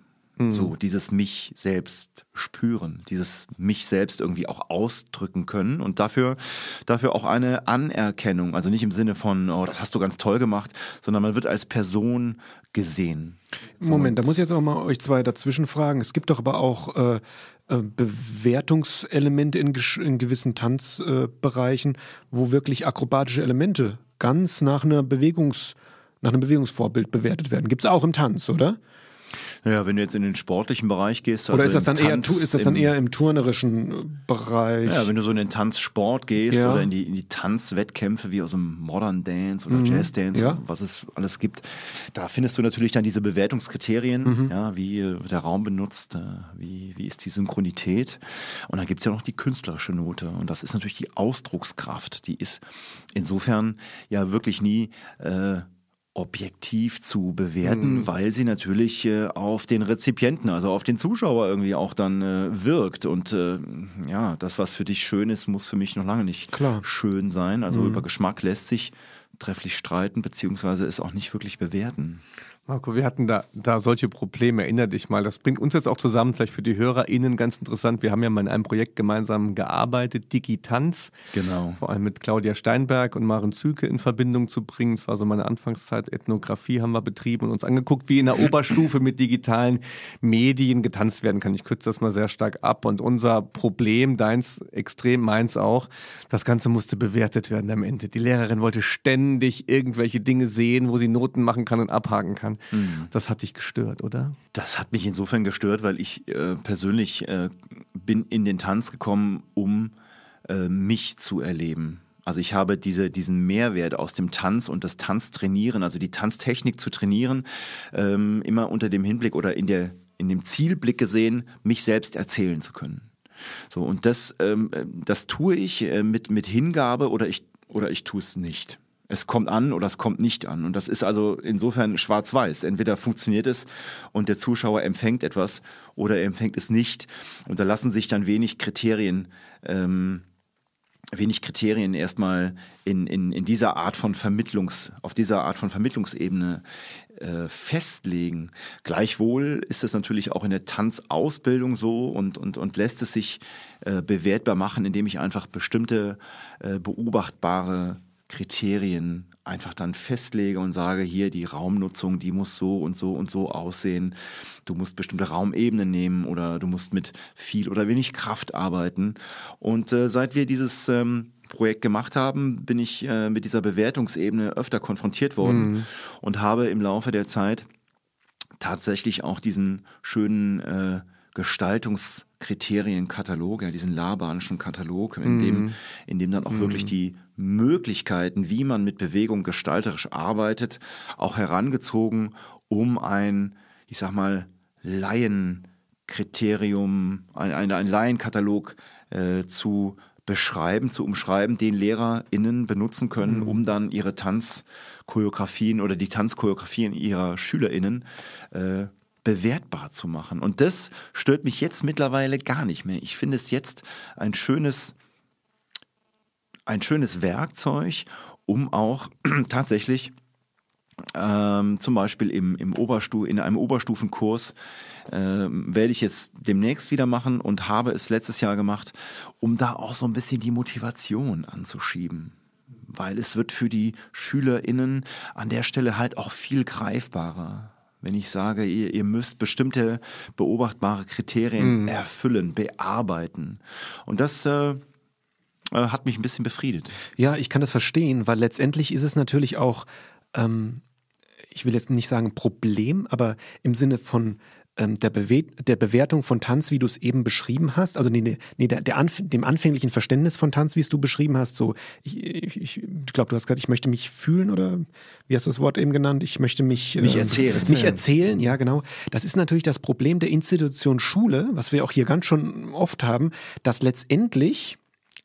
Mhm. So, dieses mich selbst spüren, dieses mich selbst irgendwie auch ausdrücken können und dafür, dafür auch eine Anerkennung. Also nicht im Sinne von, oh, das hast du ganz toll gemacht, sondern man wird als Person gesehen. Moment, da muss ich jetzt auch mal euch zwei dazwischen fragen. Es gibt doch aber auch äh, äh Bewertungselemente in, in gewissen Tanzbereichen, äh, wo wirklich akrobatische Elemente ganz nach einer Bewegungs, nach einem Bewegungsvorbild bewertet werden. Gibt es auch im Tanz, oder? Naja, wenn du jetzt in den sportlichen Bereich gehst. Oder also ist das, dann eher, ist das dann im- eher im turnerischen Bereich? Ja, wenn du so in den Tanzsport gehst Ja. oder in die, in die Tanzwettkämpfe wie aus dem Modern Dance oder Jazz Dance, Mhm. Ja. was es alles gibt, da findest du natürlich dann diese Bewertungskriterien, Mhm. ja, wie äh, wird der Raum benutzt, äh, wie, wie ist die Synchronität. Und dann gibt es ja noch die künstlerische Note. Und das ist natürlich die Ausdruckskraft. Die ist insofern ja wirklich nie äh, objektiv zu bewerten, weil sie natürlich äh, auf den Rezipienten, also auf den Zuschauer irgendwie auch dann äh, wirkt. Und äh, ja, das, was für dich schön ist, muss für mich noch lange nicht Klar. schön sein. Also über Geschmack lässt sich trefflich streiten, beziehungsweise es auch nicht wirklich bewerten. Marco, wir hatten da, da solche Probleme, erinner dich mal. Das bringt uns jetzt auch zusammen, vielleicht für die HörerInnen ganz interessant. Wir haben ja mal in einem Projekt gemeinsam gearbeitet, Digitanz. Genau. Vor allem mit Claudia Steinberg und Maren Züke in Verbindung zu bringen. Es war so meine Anfangszeit. Ethnographie haben wir betrieben und uns angeguckt, wie in der Oberstufe mit digitalen Medien getanzt werden kann. Ich kürze das mal sehr stark ab. Und unser Problem, deins extrem, meins auch, das Ganze musste bewertet werden am Ende. Die Lehrerin wollte ständig irgendwelche Dinge sehen, wo sie Noten machen kann und abhaken kann. Das hat dich gestört, oder? Das hat mich insofern gestört, weil ich äh, persönlich äh, bin in den Tanz gekommen, um äh, mich zu erleben. Also ich habe diese, diesen Mehrwert aus dem Tanz und das Tanztrainieren, also die Tanztechnik zu trainieren, ähm, immer unter dem Hinblick oder in, der, in dem Zielblick gesehen, mich selbst erzählen zu können. So, und das, ähm, äh, das tue ich äh, mit, mit Hingabe oder ich, oder ich tue es nicht. Es kommt an oder es kommt nicht an. Und das ist also insofern schwarz-weiß. Entweder funktioniert es und der Zuschauer empfängt etwas oder er empfängt es nicht. Und da lassen sich dann wenig Kriterien, ähm, wenig Kriterien erstmal in, in, in dieser Art von Vermittlungs, auf dieser Art von Vermittlungsebene äh, festlegen. Gleichwohl ist es natürlich auch in der Tanzausbildung so und, und, und lässt es sich äh, bewertbar machen, indem ich einfach bestimmte äh, beobachtbare Kriterien einfach dann festlege und sage, hier die Raumnutzung, die muss so und so und so aussehen. Du musst bestimmte Raumebenen nehmen oder du musst mit viel oder wenig Kraft arbeiten. Und äh, seit wir dieses ähm, Projekt gemacht haben, bin ich äh, mit dieser Bewertungsebene öfter konfrontiert worden und habe im Laufe der Zeit tatsächlich auch diesen schönen äh, Gestaltungskriterienkatalog, ja, diesen labanischen Katalog, in dem, in dem dann auch wirklich die Möglichkeiten, wie man mit Bewegung gestalterisch arbeitet, auch herangezogen, um ein, ich sag mal, Laienkriterium, ein, ein, ein Laienkatalog äh, zu beschreiben, zu umschreiben, den LehrerInnen benutzen können, um dann ihre Tanzchoreografien oder die Tanzchoreografien ihrer SchülerInnen äh, bewertbar zu machen. Und das stört mich jetzt mittlerweile gar nicht mehr. Ich finde es jetzt ein schönes, ein schönes Werkzeug, um auch tatsächlich ähm, zum Beispiel im, im Oberstu in einem Oberstufenkurs ähm, werde ich jetzt demnächst wieder machen und habe es letztes Jahr gemacht, um da auch so ein bisschen die Motivation anzuschieben. Weil es wird für die SchülerInnen an der Stelle halt auch viel greifbarer. Wenn ich sage, ihr, ihr müsst bestimmte beobachtbare Kriterien erfüllen, bearbeiten. Und das äh, äh, hat mich ein bisschen befriedet. Ja, ich kann das verstehen, weil letztendlich ist es natürlich auch, ähm, ich will jetzt nicht sagen Problem, aber im Sinne von der, Bewe der Bewertung von Tanz, wie du es eben beschrieben hast, also nee, nee, der, der Anf dem anfänglichen Verständnis von Tanz, wie es du beschrieben hast, so, ich, ich, ich glaube, du hast gesagt, ich möchte mich fühlen oder wie hast du das Wort eben genannt? Ich möchte mich, Mich äh, erzählen. Mich erzählen, ja, genau. Das ist natürlich das Problem der Institution Schule, was wir auch hier ganz schon oft haben, dass letztendlich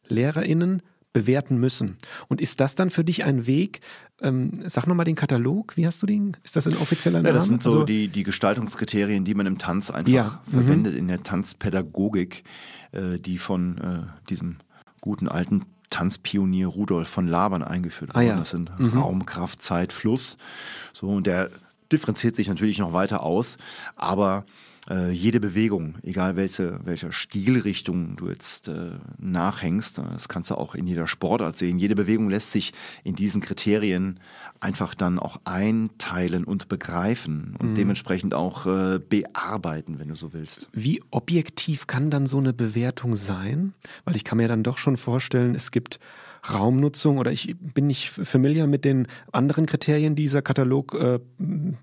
LehrerInnen bewerten müssen. Und ist das dann für dich ein Weg, ähm, sag nochmal den Katalog, wie hast du den? Ist das ein offizieller Name? Ja, das sind so Also- die, die Gestaltungskriterien, die man im Tanz einfach Ja, mhm. verwendet, in der Tanzpädagogik, äh, die von äh, diesem guten alten Tanzpionier Rudolf von Labern eingeführt Ah, wurden. ja. Das sind Raum, Kraft, Zeit, Fluss. So, und der differenziert sich natürlich noch weiter aus, aber äh, jede Bewegung, egal welche, welcher Stilrichtung du jetzt äh, nachhängst, äh, das kannst du auch in jeder Sportart sehen, jede Bewegung lässt sich in diesen Kriterien einfach dann auch einteilen und begreifen und dementsprechend auch äh, bearbeiten, wenn du so willst. Wie objektiv kann dann so eine Bewertung sein? Weil ich kann mir dann doch schon vorstellen, es gibt Raumnutzung oder ich bin nicht familiar mit den anderen Kriterien, die dieser Katalog äh,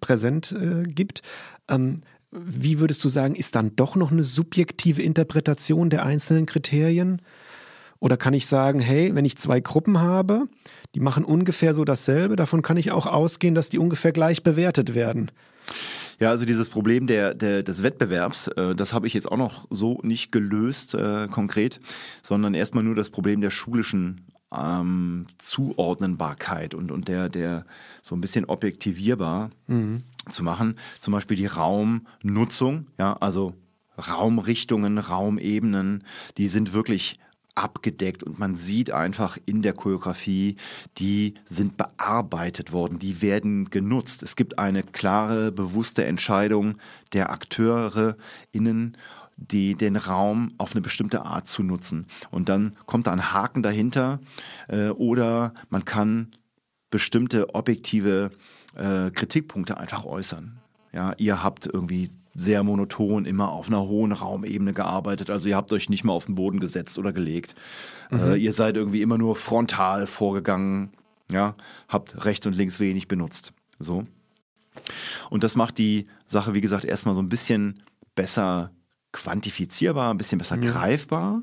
präsent äh, gibt. Ähm, wie würdest du sagen, ist dann doch noch eine subjektive Interpretation der einzelnen Kriterien? Oder kann ich sagen, hey, wenn ich zwei Gruppen habe, die machen ungefähr so dasselbe, davon kann ich auch ausgehen, dass die ungefähr gleich bewertet werden? Ja, also dieses Problem der, der, des Wettbewerbs, äh, das habe ich jetzt auch noch so nicht gelöst äh, konkret, sondern erstmal nur das Problem der schulischen ähm, Zuordnenbarkeit und, und der, der so ein bisschen objektivierbar mhm. zu machen. Zum Beispiel die Raumnutzung, ja, also Raumrichtungen, Raumebenen, die sind wirklich abgedeckt und man sieht einfach in der Choreografie, die sind bearbeitet worden, die werden genutzt. Es gibt eine klare, bewusste Entscheidung der Akteure innen die, den Raum auf eine bestimmte Art zu nutzen. Und dann kommt da ein Haken dahinter äh, oder man kann bestimmte objektive äh, Kritikpunkte einfach äußern. Ja, ihr habt irgendwie sehr monoton immer auf einer hohen Raumebene gearbeitet. Also ihr habt euch nicht mal auf den Boden gesetzt oder gelegt. Mhm. Äh, ihr seid irgendwie immer nur frontal vorgegangen. Ja, habt rechts und links wenig benutzt. So. Und das macht die Sache, wie gesagt, erstmal so ein bisschen besser quantifizierbar, ein bisschen besser ja. greifbar.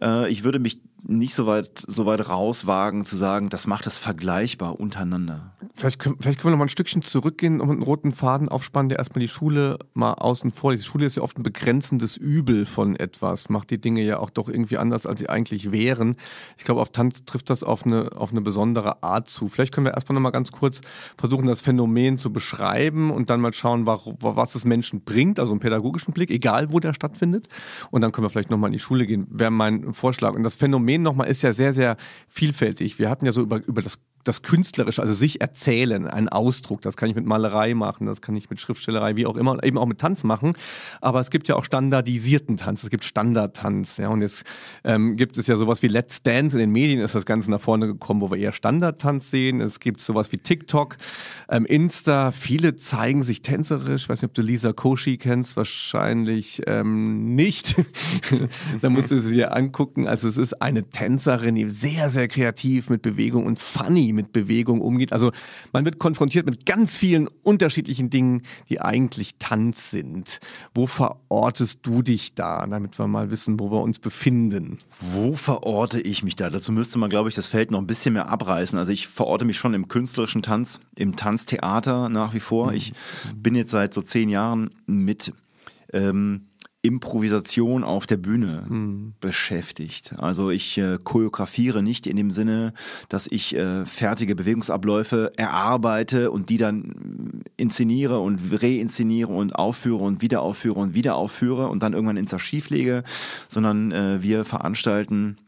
Äh, ich würde mich nicht so weit, so weit rauswagen zu sagen, das macht es vergleichbar untereinander. Vielleicht können, vielleicht können wir noch mal ein Stückchen zurückgehen und einen roten Faden aufspannen, der erstmal die Schule mal außen vor. Die Schule ist ja oft ein begrenzendes Übel von etwas, macht die Dinge ja auch doch irgendwie anders, als sie eigentlich wären. Ich glaube, auf Tanz trifft das auf eine, auf eine besondere Art zu. Vielleicht können wir erstmal noch mal ganz kurz versuchen, das Phänomen zu beschreiben und dann mal schauen, was es Menschen bringt, also einen pädagogischen Blick, egal wo der stattfindet. Und dann können wir vielleicht noch mal in die Schule gehen, wäre mein Vorschlag. Und das Phänomen nochmal ist ja sehr, sehr vielfältig. Wir hatten ja so über, über das das Künstlerische, also sich erzählen, einen Ausdruck, das kann ich mit Malerei machen, das kann ich mit Schriftstellerei, wie auch immer, eben auch mit Tanz machen. Aber es gibt ja auch standardisierten Tanz, es gibt Standardtanz. Ja, und jetzt ähm, gibt es ja sowas wie Let's Dance. In den Medien ist das Ganze nach vorne gekommen, wo wir eher Standardtanz sehen. Es gibt sowas wie TikTok, ähm, Insta. Viele zeigen sich tänzerisch. Ich weiß nicht, ob du Lisa Koshi kennst, wahrscheinlich ähm, nicht. da musst du sie dir angucken. Also es ist eine Tänzerin, die sehr, sehr kreativ mit Bewegung und funny mit Bewegung umgeht. Also man wird konfrontiert mit ganz vielen unterschiedlichen Dingen, die eigentlich Tanz sind. Wo verortest du dich da, damit wir mal wissen, wo wir uns befinden? Wo verorte ich mich da? Dazu müsste man, glaube ich, das Feld noch ein bisschen mehr abreißen. Also ich verorte mich schon im künstlerischen Tanz, im Tanztheater nach wie vor. Ich bin jetzt seit so zehn Jahren mit ähm, Improvisation auf der Bühne mhm. beschäftigt. Also ich äh, choreografiere nicht in dem Sinne, dass ich äh, fertige Bewegungsabläufe erarbeite und die dann inszeniere und reinszeniere und aufführe und wieder aufführe und wieder aufführe und dann irgendwann ins Archiv lege, sondern äh, wir veranstalten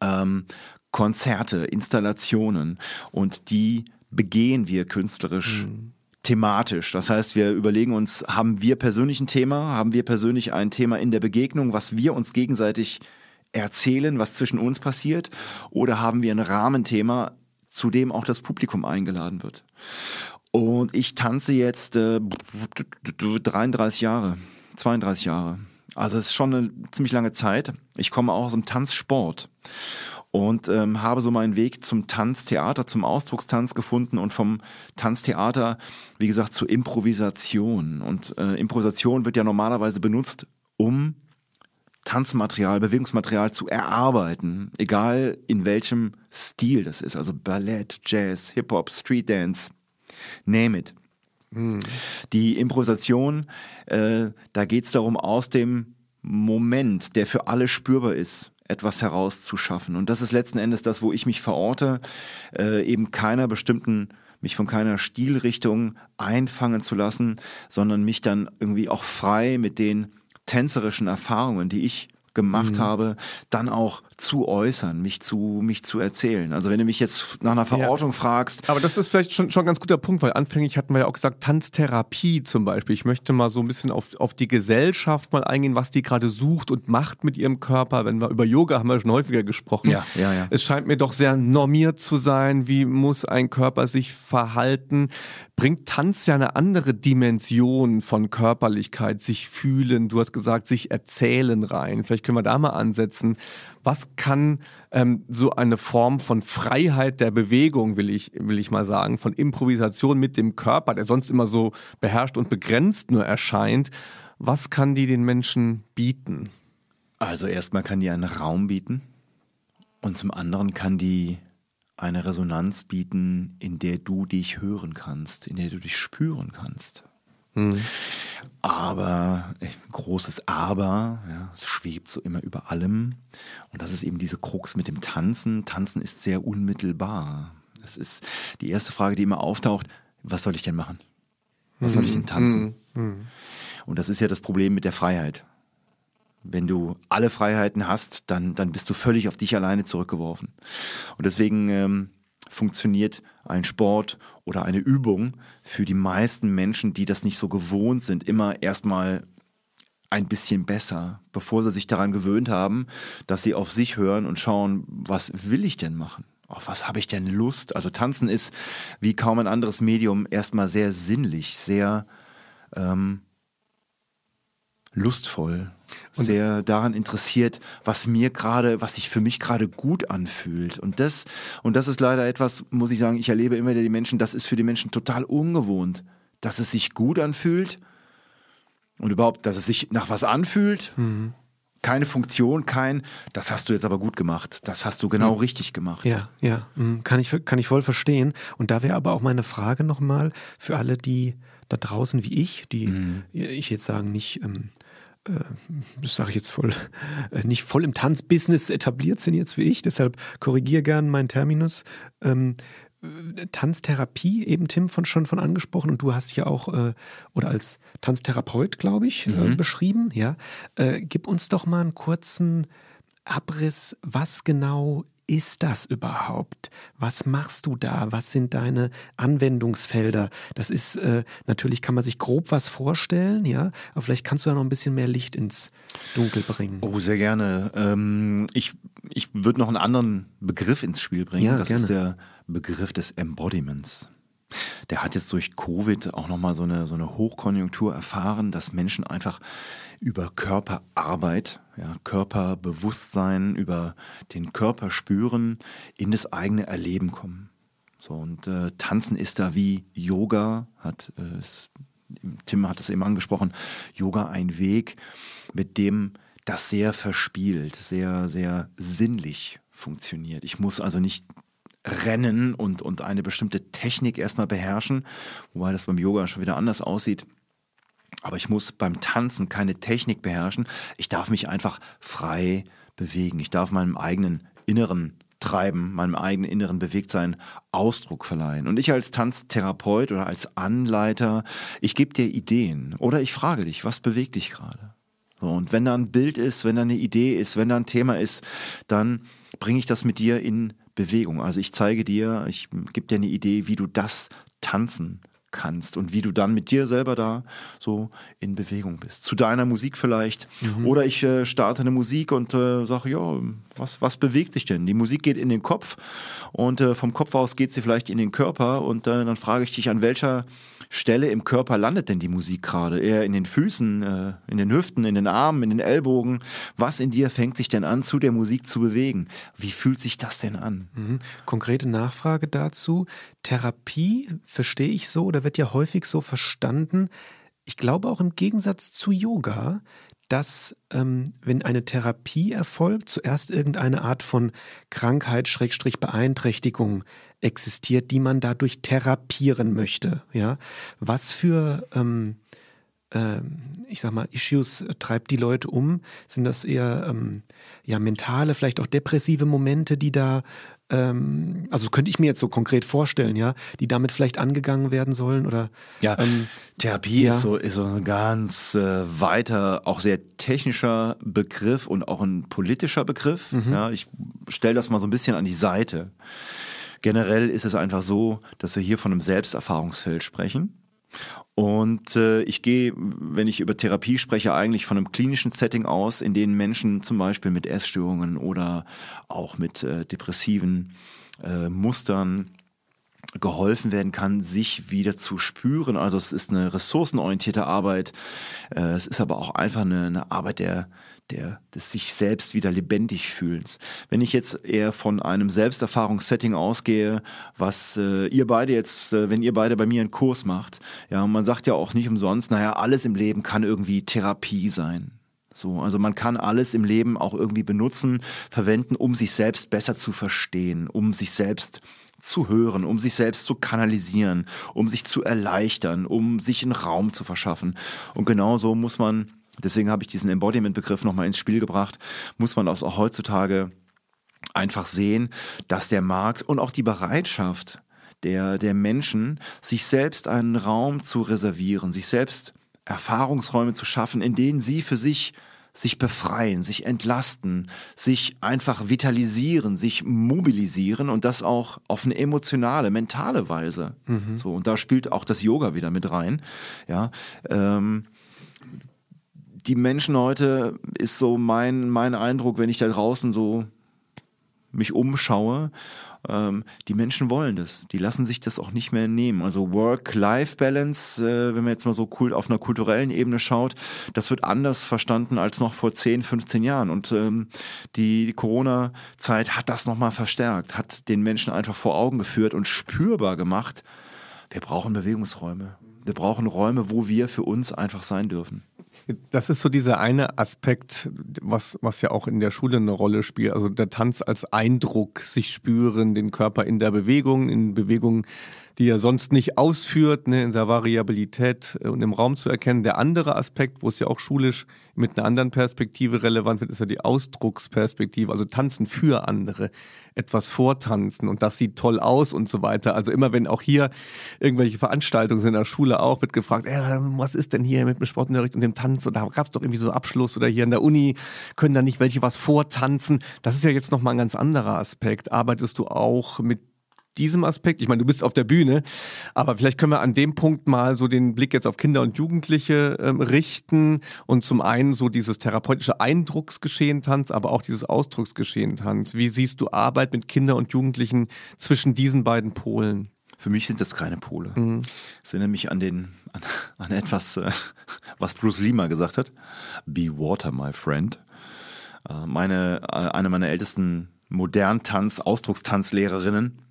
ähm, Konzerte, Installationen und die begehen wir künstlerisch. Mhm thematisch. Das heißt, wir überlegen uns, haben wir persönlich ein Thema, haben wir persönlich ein Thema in der Begegnung, was wir uns gegenseitig erzählen, was zwischen uns passiert, oder haben wir ein Rahmenthema, zu dem auch das Publikum eingeladen wird. Und ich tanze jetzt äh, 33 Jahre, 32 Jahre. Also es ist schon eine ziemlich lange Zeit. Ich komme auch aus dem Tanzsport und ähm, habe so meinen Weg zum Tanztheater, zum Ausdruckstanz gefunden und vom Tanztheater, wie gesagt, zur Improvisation. Und äh, Improvisation wird ja normalerweise benutzt, um Tanzmaterial, Bewegungsmaterial zu erarbeiten, egal in welchem Stil das ist, also Ballett, Jazz, Hip-Hop, Street Dance, name it. Mhm. Die Improvisation, äh, da geht es darum, aus dem Moment, der für alle spürbar ist, etwas herauszuschaffen. Und das ist letzten Endes das, wo ich mich verorte, äh, eben keiner bestimmten mich von keiner Stilrichtung einfangen zu lassen, sondern mich dann irgendwie auch frei mit den tänzerischen Erfahrungen, die ich gemacht mhm. habe, dann auch zu äußern, mich zu, mich zu erzählen. Also wenn du mich jetzt nach einer Verortung ja. fragst. Aber das ist vielleicht schon, schon ein ganz guter Punkt, weil anfänglich hatten wir ja auch gesagt, Tanztherapie zum Beispiel. Ich möchte mal so ein bisschen auf, auf die Gesellschaft mal eingehen, was die gerade sucht und macht mit ihrem Körper. Wenn wir über Yoga haben wir schon häufiger gesprochen. Ja, ja, ja. Es scheint mir doch sehr normiert zu sein. Wie muss ein Körper sich verhalten? Bringt Tanz ja eine andere Dimension von Körperlichkeit, sich fühlen, du hast gesagt, sich erzählen rein. Vielleicht können wir da mal ansetzen. Was kann ähm, so eine Form von Freiheit der Bewegung, will ich, will ich mal sagen, von Improvisation mit dem Körper, der sonst immer so beherrscht und begrenzt nur erscheint, was kann die den Menschen bieten? Also erstmal kann die einen Raum bieten und zum anderen kann die eine Resonanz bieten, in der du dich hören kannst, in der du dich spüren kannst. Mhm. Aber, großes Aber, ja, es schwebt so immer über allem. Und das ist eben diese Krux mit dem Tanzen. Tanzen ist sehr unmittelbar. Das ist die erste Frage, die immer auftaucht. Was soll ich denn machen? Was soll ich denn tanzen? Mhm. mhm. Und das ist ja das Problem mit der Freiheit. Wenn du alle Freiheiten hast, dann, dann bist du völlig auf dich alleine zurückgeworfen. Und deswegen ähm, funktioniert ein Sport oder eine Übung für die meisten Menschen, die das nicht so gewohnt sind, immer erstmal ein bisschen besser, bevor sie sich daran gewöhnt haben, dass sie auf sich hören und schauen, was will ich denn machen? Auf was habe ich denn Lust? Also tanzen ist wie kaum ein anderes Medium erstmal sehr sinnlich, sehr ähm, lustvoll, und sehr daran interessiert, was mir gerade, was sich für mich gerade gut anfühlt. Und das, und das ist leider etwas, muss ich sagen, ich erlebe immer wieder die Menschen, das ist für die Menschen total ungewohnt, dass es sich gut anfühlt und überhaupt, dass es sich nach was anfühlt. Mhm. Keine Funktion, kein, das hast du jetzt aber gut gemacht, das hast du genau mhm. richtig gemacht. Ja, ja, mhm. kann ich, kann ich voll verstehen. Und da wäre aber auch meine Frage nochmal für alle, die da draußen wie ich, die mhm. ich jetzt sagen, nicht ähm, äh, das sage ich jetzt voll, äh, nicht voll im Tanzbusiness etabliert sind jetzt wie ich, deshalb korrigiere gern meinen Terminus. Ähm, äh, Tanztherapie, eben Tim von, schon von angesprochen und du hast ja auch, äh, oder als Tanztherapeut, glaube ich, mhm. äh, beschrieben, ja. Äh, gib uns doch mal einen kurzen Abriss, was genau ist das überhaupt? Was machst du da? Was sind deine Anwendungsfelder? Das ist äh, natürlich kann man sich grob was vorstellen, ja, aber vielleicht kannst du da noch ein bisschen mehr Licht ins Dunkel bringen. Oh, sehr gerne. Ähm, ich ich würde noch einen anderen Begriff ins Spiel bringen. Ja, das gerne. ist der Begriff des Embodiments. Der hat jetzt durch Covid auch nochmal so eine, so eine Hochkonjunktur erfahren, dass Menschen einfach über Körperarbeit, ja, Körperbewusstsein, über den Körper spüren, in das eigene Erleben kommen. So, und äh, Tanzen ist da wie Yoga, hat äh, Tim hat es eben angesprochen, Yoga ein Weg, mit dem das sehr verspielt, sehr, sehr sinnlich funktioniert. Ich muss also nicht rennen und, und eine bestimmte Technik erstmal beherrschen, wobei das beim Yoga schon wieder anders aussieht. Aber ich muss beim Tanzen keine Technik beherrschen. Ich darf mich einfach frei bewegen. Ich darf meinem eigenen inneren Treiben, meinem eigenen inneren Bewegtsein Ausdruck verleihen. Und ich als Tanztherapeut oder als Anleiter, ich gebe dir Ideen oder ich frage dich, was bewegt dich gerade? So, und wenn da ein Bild ist, wenn da eine Idee ist, wenn da ein Thema ist, dann bringe ich das mit dir in Bewegung. Also ich zeige dir, ich gebe dir eine Idee, wie du das tanzen kannst und wie du dann mit dir selber da so in Bewegung bist. Zu deiner Musik vielleicht. Mhm. Oder ich äh, starte eine Musik und äh, sage, ja, was, was bewegt sich denn? Die Musik geht in den Kopf und äh, vom Kopf aus geht sie vielleicht in den Körper und äh, dann frage ich dich, an welcher Stelle im Körper landet denn die Musik gerade? Eher in den Füßen, äh, in den Hüften, in den Armen, in den Ellbogen? Was in dir fängt sich denn an, zu der Musik zu bewegen? Wie fühlt sich das denn an? Mhm. Konkrete Nachfrage dazu. Therapie verstehe ich so oder wird ja häufig so verstanden. Ich glaube auch im Gegensatz zu Yoga, dass ähm, wenn eine Therapie erfolgt, zuerst irgendeine Art von Krankheit, Schrägstrich Beeinträchtigung existiert, die man dadurch therapieren möchte. Ja, was für ähm, äh, ich sag mal, Issues treibt die Leute um? Sind das eher ähm, ja mentale, vielleicht auch depressive Momente, die da ähm, also könnte ich mir jetzt so konkret vorstellen, ja, die damit vielleicht angegangen werden sollen oder ja, ähm, Therapie ja. ist so ist so ein ganz äh, weiter, auch sehr technischer Begriff und auch ein politischer Begriff. Mhm. Ja, ich stelle das mal so ein bisschen an die Seite. Generell ist es einfach so, dass wir hier von einem Selbsterfahrungsfeld sprechen. Und äh, ich gehe, wenn ich über Therapie spreche, eigentlich von einem klinischen Setting aus, in dem Menschen zum Beispiel mit Essstörungen oder auch mit äh, depressiven äh, Mustern geholfen werden kann, sich wieder zu spüren. Also es ist eine ressourcenorientierte Arbeit. Äh, es ist aber auch einfach eine, eine Arbeit der, der, des sich selbst wieder lebendig fühlens. Wenn ich jetzt eher von einem Selbsterfahrungssetting ausgehe, was äh, ihr beide jetzt, äh, wenn ihr beide bei mir einen Kurs macht, ja, man sagt ja auch nicht umsonst, naja, alles im Leben kann irgendwie Therapie sein. So, also man kann alles im Leben auch irgendwie benutzen, verwenden, um sich selbst besser zu verstehen, um sich selbst zu hören, um sich selbst zu kanalisieren, um sich zu erleichtern, um sich einen Raum zu verschaffen. Und genauso muss man, deswegen habe ich diesen Embodiment-Begriff nochmal ins Spiel gebracht, muss man auch heutzutage einfach sehen, dass der Markt und auch die Bereitschaft der, der Menschen, sich selbst einen Raum zu reservieren, sich selbst Erfahrungsräume zu schaffen, in denen sie für sich sich befreien, sich entlasten, sich einfach vitalisieren, sich mobilisieren und das auch auf eine emotionale, mentale Weise. Mhm. So und da spielt auch das Yoga wieder mit rein. Ja, ähm, die Menschen heute ist so mein mein Eindruck, wenn ich da draußen so mich umschaue ähm, die Menschen wollen das. Die lassen sich das auch nicht mehr nehmen. Also Work-Life-Balance, äh, wenn man jetzt mal so cool auf einer kulturellen Ebene schaut, das wird anders verstanden als noch vor 10, 15 Jahren. Und ähm, die Corona-Zeit hat das nochmal verstärkt, hat den Menschen einfach vor Augen geführt und spürbar gemacht, wir brauchen Bewegungsräume. Wir brauchen Räume, wo wir für uns einfach sein dürfen. Das ist so dieser eine Aspekt, was, was ja auch in der Schule eine Rolle spielt. Also der Tanz als Eindruck, sich spüren, den Körper in der Bewegung, in Bewegung die er sonst nicht ausführt, ne, in der Variabilität äh, und im Raum zu erkennen. Der andere Aspekt, wo es ja auch schulisch mit einer anderen Perspektive relevant wird, ist ja die Ausdrucksperspektive, also tanzen für andere, etwas vortanzen und das sieht toll aus und so weiter. Also immer wenn auch hier irgendwelche Veranstaltungen sind in der Schule auch, wird gefragt, ey, was ist denn hier mit dem Sportunterricht und dem Tanz? Oder gab es doch irgendwie so Abschluss oder hier in der Uni können da nicht welche was vortanzen? Das ist ja jetzt nochmal ein ganz anderer Aspekt. Arbeitest du auch mit diesem Aspekt? Ich meine, du bist auf der Bühne, aber vielleicht können wir an dem Punkt mal so den Blick jetzt auf Kinder und Jugendliche ähm, richten und zum einen so dieses therapeutische Eindrucksgeschehen Tanz, aber auch dieses Ausdrucksgeschehen Tanz. Wie siehst du Arbeit mit Kindern und Jugendlichen zwischen diesen beiden Polen? Für mich sind das keine Pole. Mhm. Ich erinnere mich an den an, an etwas, äh, was Bruce Lee mal gesagt hat. Be water, my friend. Äh, meine, äh, eine meiner ältesten Moderntanz, Ausdruckstanzlehrerinnen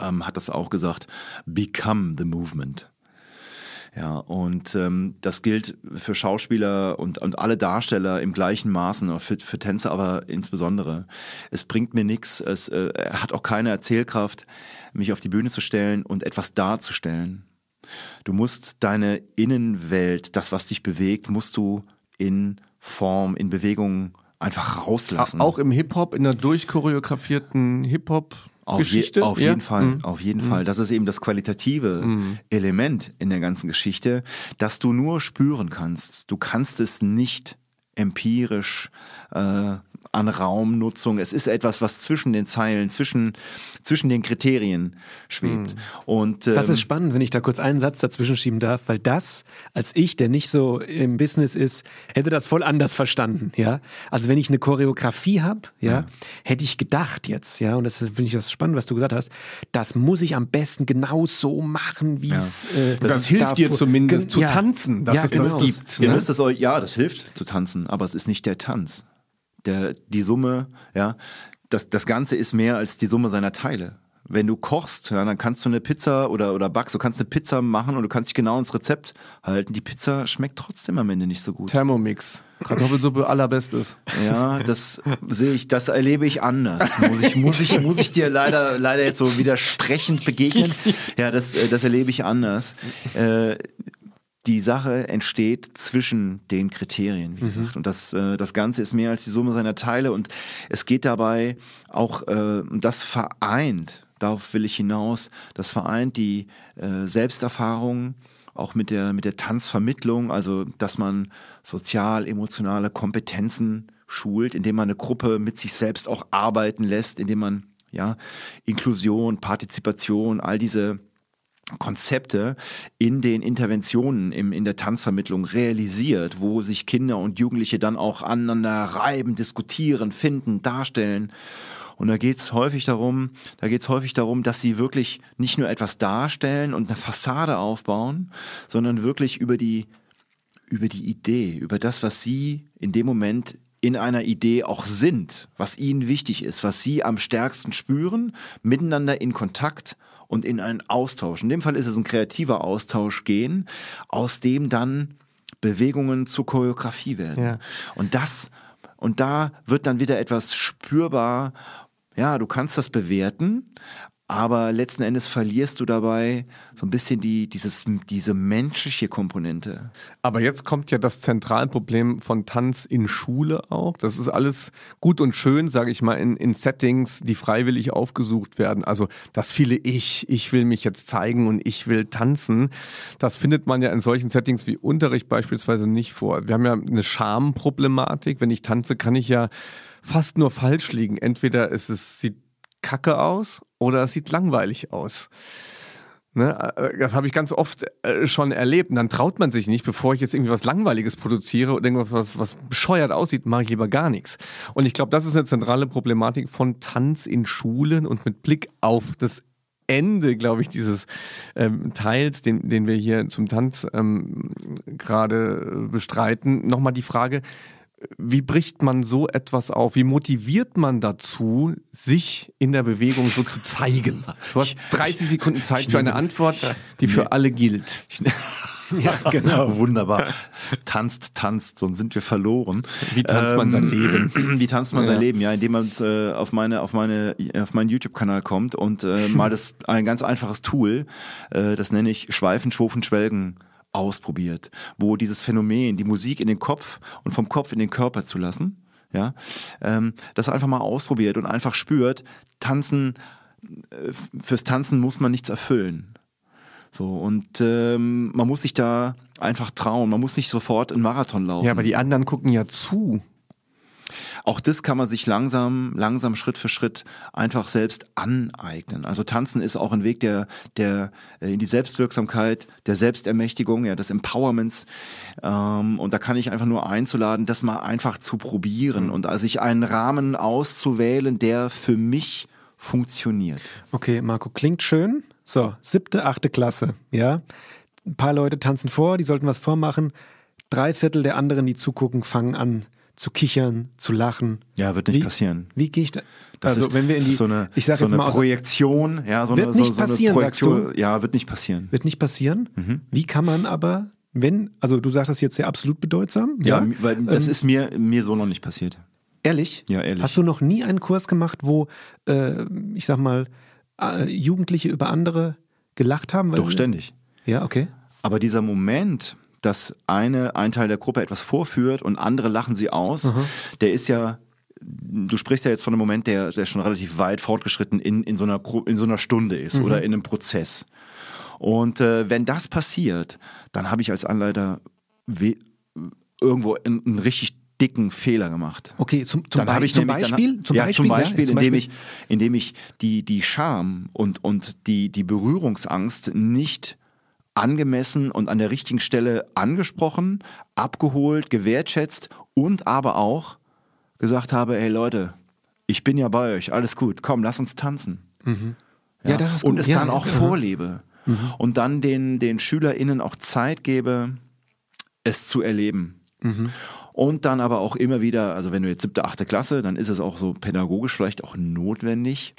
ähm, hat das auch gesagt, become the movement. Ja, und ähm, das gilt für Schauspieler und, und alle Darsteller im gleichen Maßen, für, für Tänzer aber insbesondere. Es bringt mir nichts, es äh, hat auch keine Erzählkraft, mich auf die Bühne zu stellen und etwas darzustellen. Du musst deine Innenwelt, das, was dich bewegt, musst du in Form, in Bewegung einfach rauslassen. Auch im Hip-Hop, in der durchchoreografierten Hip-Hop. Auf, je, auf jeden Fall, mhm. auf jeden mhm. Fall. Das ist eben das qualitative mhm. Element in der ganzen Geschichte, dass du nur spüren kannst. Du kannst es nicht empirisch äh, an Raumnutzung. Es ist etwas, was zwischen den Zeilen, zwischen, zwischen den Kriterien schwebt. Mhm. Und, ähm, das ist spannend, wenn ich da kurz einen Satz dazwischen schieben darf, weil das, als ich, der nicht so im Business ist, hätte das voll anders verstanden, ja. Also wenn ich eine Choreografie habe, ja, ja, hätte ich gedacht jetzt, ja, und das finde ich das spannend, was du gesagt hast, das muss ich am besten genau so machen, wie es. Ja. Äh, das, das hilft dir zumindest zu tanzen, dass ja, es genau. das gibt. Ihr ne? müsst das, ja, das hilft zu tanzen, aber es ist nicht der Tanz der, die Summe, ja, das, das Ganze ist mehr als die Summe seiner Teile. Wenn du kochst, ja, dann kannst du eine Pizza oder, oder backst, du kannst eine Pizza machen und du kannst dich genau ins Rezept halten. Die Pizza schmeckt trotzdem am Ende nicht so gut. Thermomix. Kartoffelsuppe allerbestes. Ja, das sehe ich, das erlebe ich anders. Muss ich, muss ich, muss ich dir leider, leider jetzt so widersprechend begegnen. Ja, das, das erlebe ich anders. Äh, die Sache entsteht zwischen den Kriterien, wie mhm. gesagt. Und das, äh, das Ganze ist mehr als die Summe seiner Teile. Und es geht dabei auch, äh, das vereint, darauf will ich hinaus, das vereint die äh, Selbsterfahrung auch mit der, mit der Tanzvermittlung, also dass man sozial-emotionale Kompetenzen schult, indem man eine Gruppe mit sich selbst auch arbeiten lässt, indem man ja Inklusion, Partizipation, all diese Konzepte in den Interventionen im, in der Tanzvermittlung realisiert, wo sich Kinder und Jugendliche dann auch aneinander reiben, diskutieren, finden, darstellen. Und da geht es häufig darum, da geht es häufig darum, dass sie wirklich nicht nur etwas darstellen und eine Fassade aufbauen, sondern wirklich über die, über die Idee, über das, was sie in dem Moment in einer Idee auch sind, was ihnen wichtig ist, was sie am stärksten spüren, miteinander in Kontakt und in einen Austausch. In dem Fall ist es ein kreativer Austausch gehen, aus dem dann Bewegungen zur Choreografie werden. Ja. Und das, und da wird dann wieder etwas spürbar. Ja, du kannst das bewerten, aber letzten Endes verlierst du dabei so ein bisschen die, dieses, diese menschliche Komponente. Aber jetzt kommt ja das zentrale Problem von Tanz in Schule auch. Das ist alles gut und schön, sage ich mal, in, in Settings, die freiwillig aufgesucht werden. Also das viele Ich, ich will mich jetzt zeigen und ich will tanzen. Das findet man ja in solchen Settings wie Unterricht beispielsweise nicht vor. Wir haben ja eine Schamproblematik. Wenn ich tanze, kann ich ja fast nur falsch liegen. Entweder ist es sieht kacke aus oder es sieht langweilig aus. Ne, äh, das habe ich ganz oft äh, schon erlebt. Und dann traut man sich nicht, bevor ich jetzt irgendwie was Langweiliges produziere oder irgendwas, was, was bescheuert aussieht, mache ich lieber gar nichts. Und ich glaube, das ist eine zentrale Problematik von Tanz in Schulen und mit Blick auf das Ende, glaube ich, dieses ähm, Teils, den, den wir hier zum Tanz ähm, gerade bestreiten, nochmal die Frage, wie bricht man so etwas auf? Wie motiviert man dazu, sich in der Bewegung so zu zeigen? Du hast 30 Sekunden Zeit für eine Antwort, die für alle gilt. Ja, genau. Wunderbar. Tanzt, tanzt, sonst sind wir verloren. Wie tanzt man sein Leben? Wie tanzt man sein Ja. Leben? Ja, indem man äh, auf meine, auf meine, auf meinen YouTube-Kanal kommt und äh, mal das ein ganz einfaches Tool, äh, das nenne ich Schweifen, Schofen, Schwelgen ausprobiert, wo dieses Phänomen, die Musik in den Kopf und vom Kopf in den Körper zu lassen, ja, ähm, das einfach mal ausprobiert und einfach spürt, tanzen, äh, fürs Tanzen muss man nichts erfüllen. So, und ähm, man muss sich da einfach trauen. Man muss nicht sofort einen Marathon laufen. Ja, aber die anderen gucken ja zu. Auch das kann man sich langsam, langsam Schritt für Schritt einfach selbst aneignen. Also Tanzen ist auch ein Weg der, der äh, in die Selbstwirksamkeit, der Selbstermächtigung, ja, des Empowerments. Ähm, und da kann ich einfach nur einzuladen, das mal einfach zu probieren und also sich einen Rahmen auszuwählen, der für mich funktioniert. Okay, Marco, klingt schön. So, siebte, achte Klasse, ja. Ein paar Leute tanzen vor, die sollten was vormachen. Drei Viertel der anderen, die zugucken, fangen an zu kichern, zu lachen. Ja, wird nicht Wie- passieren. Wie gehe ich da? Das also, ist, wenn wir in das die, so eine, ich sag so jetzt mal aus, Projektion, ja, so Wird eine, so, nicht so eine passieren, sagst Projektion. Ja, wird nicht passieren. wird nicht passieren. Mhm. Wie kann man aber, wenn, also du sagst das jetzt sehr absolut bedeutsam, Ja, ja, weil das Ähm, ist mir, mir so noch nicht passiert. ehrlich? Ja, ehrlich. Hast du noch nie einen Kurs gemacht, wo, äh, ich sag mal, äh, Jugendliche über andere gelacht haben? Doch ständig. Ja, okay. Aber dieser Moment, dass eine, ein Teil der Gruppe etwas vorführt und andere lachen sie aus, der ist ja, du sprichst ja jetzt von einem Moment, der, der schon relativ weit fortgeschritten in, in, so, einer, in so einer Stunde ist oder in einem Prozess. Und äh, wenn das passiert, dann habe ich als Anleiter irgendwo einen, einen richtig dicken Fehler gemacht. Okay, zum, zum, habe ich zum nämlich, Beispiel? dann, zum ja, Beispiel? zum Beispiel, zum indem Beispiel? ich, indem ich die, die Scham und, und die, die Berührungsangst nicht angemessen und an der richtigen Stelle angesprochen, abgeholt, gewertschätzt und aber auch gesagt habe, hey Leute, ich bin ja bei euch, alles gut, komm, lass uns tanzen. Ja, das ist und gut. es Ja, dann ja, auch ja. vorlebe und dann den, den SchülerInnen auch Zeit gebe, es zu erleben. Und dann aber auch immer wieder, also wenn du jetzt siebte, achte Klasse, dann ist es auch so pädagogisch vielleicht auch notwendig,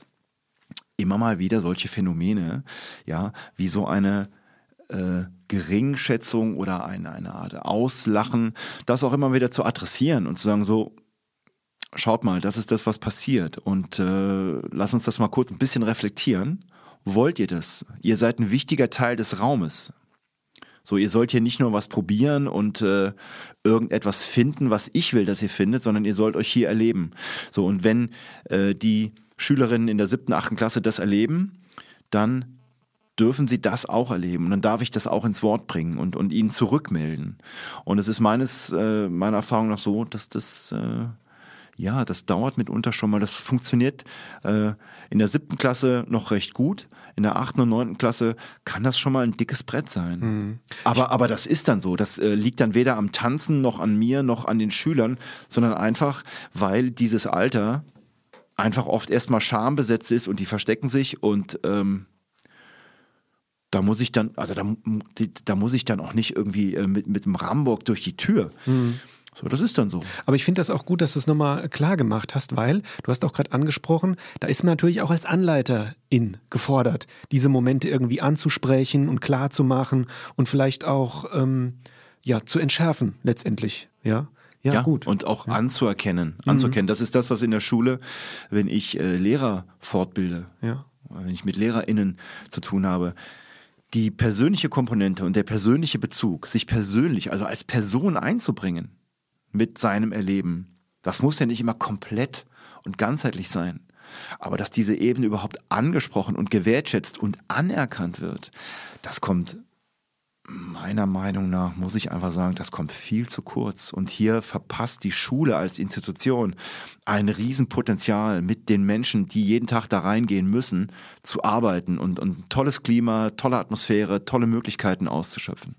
immer mal wieder solche Phänomene, ja, wie so eine äh, Geringschätzung oder eine, eine Art Auslachen, das auch immer wieder zu adressieren und zu sagen, so, schaut mal, das ist das, was passiert und äh, lass uns das mal kurz ein bisschen reflektieren. Wollt ihr das? Ihr seid ein wichtiger Teil des Raumes. So, ihr sollt hier nicht nur was probieren und äh, irgendetwas finden, was ich will, dass ihr findet, sondern ihr sollt euch hier erleben. So, und wenn äh, die Schülerinnen in der siebten, achten Klasse das erleben, dann dürfen sie das auch erleben. Und dann darf ich das auch ins Wort bringen und, und ihnen zurückmelden. Und es ist meines, äh, meiner Erfahrung nach so, dass das, äh, ja, das dauert mitunter schon mal. Das funktioniert äh, in der siebten Klasse noch recht gut. In der achten und neunten Klasse kann das schon mal ein dickes Brett sein. Aber, aber das ist dann so. Das äh, liegt dann weder am Tanzen noch an mir noch an den Schülern, sondern einfach, weil dieses Alter einfach oft erstmal schambesetzt ist und die verstecken sich und ähm, da muss ich dann, also da, da muss ich dann auch nicht irgendwie äh, mit, mit dem Rambock durch die Tür. Mhm. So, das ist dann so. Aber ich finde das auch gut, dass du es nochmal klar gemacht hast, weil du hast auch gerade angesprochen, da ist man natürlich auch als Anleiterin gefordert, diese Momente irgendwie anzusprechen und klar zu machen und vielleicht auch ähm, ja, zu entschärfen letztendlich. Ja. Ja, ja, gut. Und auch ja. anzuerkennen. Mhm. Anzuerkennen. Das ist das, was in der Schule, wenn ich äh, Lehrer fortbilde, ja. wenn ich mit LehrerInnen zu tun habe, die persönliche Komponente und der persönliche Bezug, sich persönlich, also als Person einzubringen mit seinem Erleben, das muss ja nicht immer komplett und ganzheitlich sein. Aber dass diese Ebene überhaupt angesprochen und gewertschätzt und anerkannt wird, das kommt meiner Meinung nach, muss ich einfach sagen, das kommt viel zu kurz. Und hier verpasst die Schule als Institution ein Riesenpotenzial, mit den Menschen, die jeden Tag da reingehen müssen, zu arbeiten und, und tolles Klima, tolle Atmosphäre, tolle Möglichkeiten auszuschöpfen.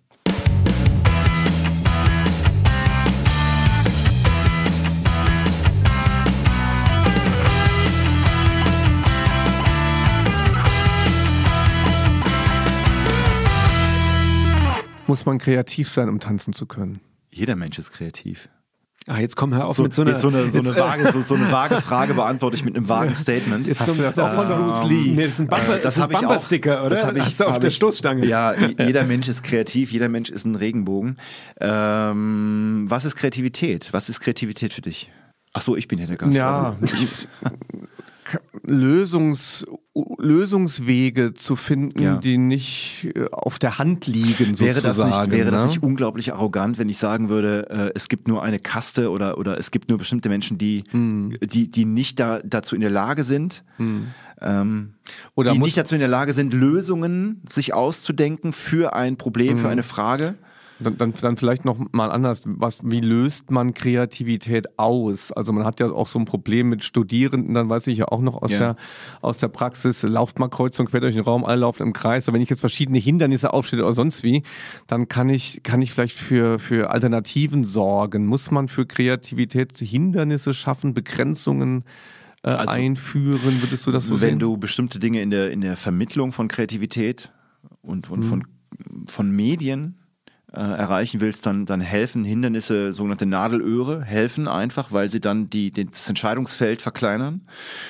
Muss man kreativ sein, um tanzen zu können? Jeder Mensch ist kreativ. Ah, jetzt komm hör auf so, mit so einer, so eine, so eine, vage, so, so, eine vage Frage beantworte ich mit einem vagen Statement. Jetzt zum, das, das auch von Bruce Lee. Nee, das ist ein Bumper, das ein Bumpersticker, oder? Das habe ich, Hast du auf der Stoßstange. Ja, jeder Mensch ist kreativ, jeder Mensch ist ein Regenbogen. Ähm, was ist Kreativität? Was ist Kreativität für dich? Ach so, ich bin hier der Gast. Ja, Lösungs, Lösungswege zu finden, ja. die nicht äh, auf der Hand liegen, sozusagen. Wäre das nicht, wäre ne? das nicht unglaublich arrogant, wenn ich sagen würde, äh, es gibt nur eine Kaste oder, oder es gibt nur bestimmte Menschen, die, hm. die, die nicht da, dazu in der Lage sind, hm. ähm, oder die nicht dazu in der Lage sind, Lösungen sich auszudenken für ein Problem, hm. für eine Frage? Dann, dann, dann vielleicht noch mal anders, was, wie löst man Kreativität aus? Also man hat ja auch so ein Problem mit Studierenden, dann weiß ich ja auch noch aus, ja. der, aus der Praxis, lauft mal kreuz und quer durch den Raum, alle laufen im Kreis. Und wenn ich jetzt verschiedene Hindernisse aufstelle oder sonst wie, dann kann ich, kann ich vielleicht für, für Alternativen sorgen. Muss man für Kreativität Hindernisse schaffen, Begrenzungen äh, also, einführen? Würdest du das so Wenn sehen? du bestimmte Dinge in der, in der Vermittlung von Kreativität und, und mhm. von, von Medien äh, erreichen willst, dann, dann helfen Hindernisse, sogenannte Nadelöhre, helfen einfach, weil sie dann die, die, das Entscheidungsfeld verkleinern,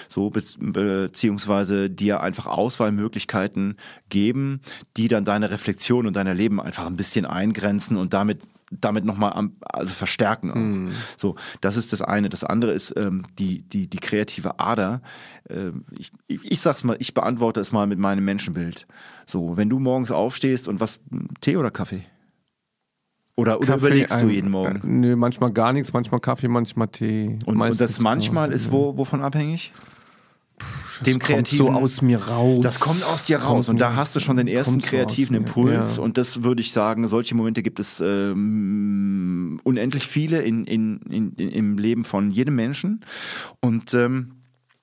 so be beziehungsweise dir einfach Auswahlmöglichkeiten geben, die dann deine Reflexion und dein Leben einfach ein bisschen eingrenzen und damit damit nochmal also verstärken. Auch. Mm. So, das ist das eine. Das andere ist ähm, die, die, die kreative Ader. Ähm, ich, ich, ich sag's mal, ich beantworte es mal mit meinem Menschenbild. So, wenn du morgens aufstehst und was, Tee oder Kaffee? Oder, oder Kaffee, überlegst du jeden Morgen? Äh, nö, manchmal gar nichts, manchmal Kaffee, manchmal Tee. Und, und das manchmal Kaffee. ist wo, wovon abhängig? Das Dem kreativen, kommt so aus mir raus. Das kommt aus dir raus und da hast du schon den ersten kreativen so Impuls ja. und das würde ich sagen, solche Momente gibt es ähm, unendlich viele in, in, in, im Leben von jedem Menschen und ähm,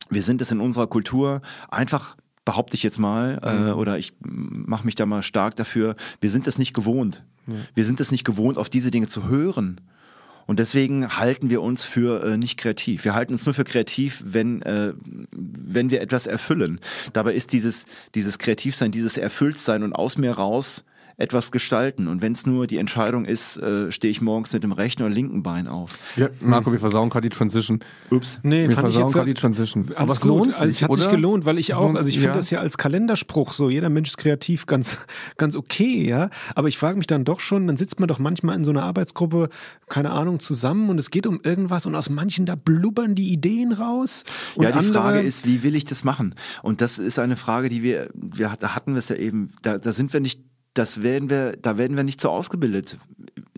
wir sind es in unserer Kultur einfach behaupte ich jetzt mal, äh, mhm. äh, oder ich mache mich da mal stark dafür, wir sind es nicht gewohnt. Wir sind es nicht gewohnt, auf diese Dinge zu hören. Und deswegen halten wir uns für äh, nicht kreativ. Wir halten uns nur für kreativ, wenn, äh, wenn wir etwas erfüllen. Dabei ist dieses, dieses Kreativsein, dieses Erfülltsein und aus mir raus etwas gestalten. Und wenn es nur die Entscheidung ist, äh, stehe ich morgens mit dem rechten oder linken Bein auf. Ja, Marco, wir versauen gerade die Transition. Ups. Nee, wir fand versauen gerade die Transition. Aber es lohnt sich, also es hat oder? sich gelohnt, weil ich auch, also ich finde ja. das ja als Kalenderspruch so, jeder Mensch ist kreativ ganz, ganz okay, ja. Aber ich frage mich dann doch schon, dann sitzt man doch manchmal in so einer Arbeitsgruppe, keine Ahnung, zusammen und es geht um irgendwas und aus manchen da blubbern die Ideen raus. ja, die Frage ist, wie will ich das machen? Und das ist eine Frage, die wir, wir da hatten wir es ja eben, da, da sind wir nicht das werden wir, da werden wir nicht so ausgebildet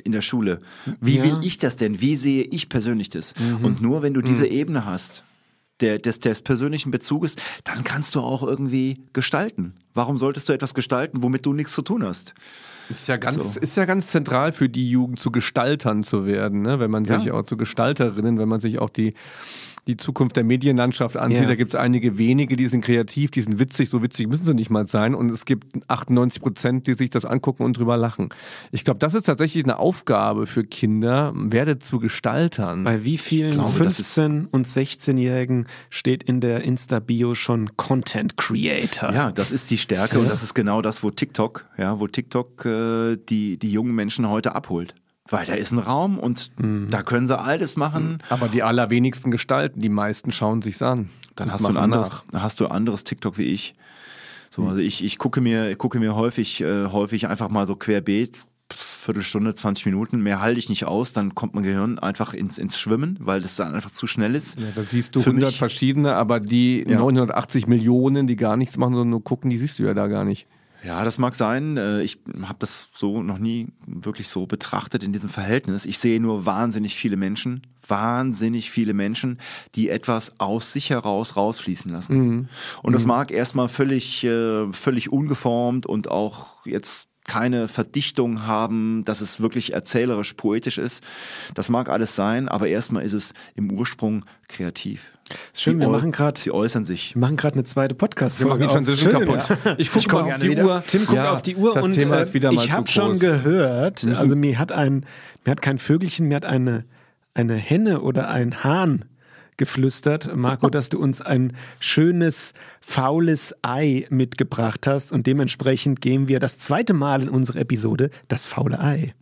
in der Schule. Wie ja. will ich das denn? Wie sehe ich persönlich das? Mhm. Und nur wenn du diese mhm. Ebene hast, der, des, des persönlichen Bezuges, dann kannst du auch irgendwie gestalten. Warum solltest du etwas gestalten, womit du nichts zu tun hast? Ist ja ganz, so. ist ja ganz zentral für die Jugend, zu Gestaltern zu werden, ne? wenn man sich ja. auch zu Gestalterinnen, wenn man sich auch die die Zukunft der Medienlandschaft ansieht, Ja. da gibt es einige wenige, die sind kreativ, die sind witzig, so witzig müssen sie nicht mal sein. Und es gibt 98 Prozent, die sich das angucken und drüber lachen. Ich glaube, das ist tatsächlich eine Aufgabe für Kinder, werde zu Gestaltern. Bei wie vielen glaube, das ist- 15- und 16-Jährigen steht in der Insta-Bio schon Content Creator? Ja, das ist die Stärke und das ist genau das, wo TikTok, ja, wo TikTok äh, die, die jungen Menschen heute abholt. Weil da ist ein Raum und Mhm. da können sie alles machen. Aber die allerwenigsten gestalten, die meisten schauen sich's an. Dann hast du ein anderes, nach. hast du ein anderes TikTok wie ich. So, also ich, ich gucke mir, gucke mir häufig, äh, häufig einfach mal so querbeet, Viertelstunde, 20 Minuten, mehr halte ich nicht aus, dann kommt mein Gehirn einfach ins, ins Schwimmen, weil das dann einfach zu schnell ist. Ja, da siehst du Für 100 mich- verschiedene, aber die Ja. 980 Millionen, die gar nichts machen, sondern nur gucken, die siehst du ja da gar nicht. Ja, das mag sein. Äh, Ich habe das so noch nie wirklich so betrachtet in diesem Verhältnis. Ich sehe nur wahnsinnig viele Menschen, wahnsinnig viele Menschen, die etwas aus sich heraus rausfließen lassen. Und das mag erstmal völlig, äh, völlig ungeformt und auch jetzt keine Verdichtung haben, dass es wirklich erzählerisch poetisch ist. Das mag alles sein, aber erstmal ist es im Ursprung kreativ. Schön, wir äu- machen grad- Sie äußern sich. Wir machen gerade eine zweite Wir Podcast-Folge. machen die auf. Transition Schön, kaputt. ja. Ich gucke mal auf die wieder. Uhr. Tim guckt Ja, auf die Uhr das und Thema äh, ist wieder mal ich habe schon gehört, also mir hat ein, mir hat kein Vögelchen, mir hat eine, eine Henne oder ein Hahn geflüstert, Marco, dass du uns ein schönes, faules Ei mitgebracht hast und dementsprechend gehen wir das zweite Mal in unsere Episode das faule Ei.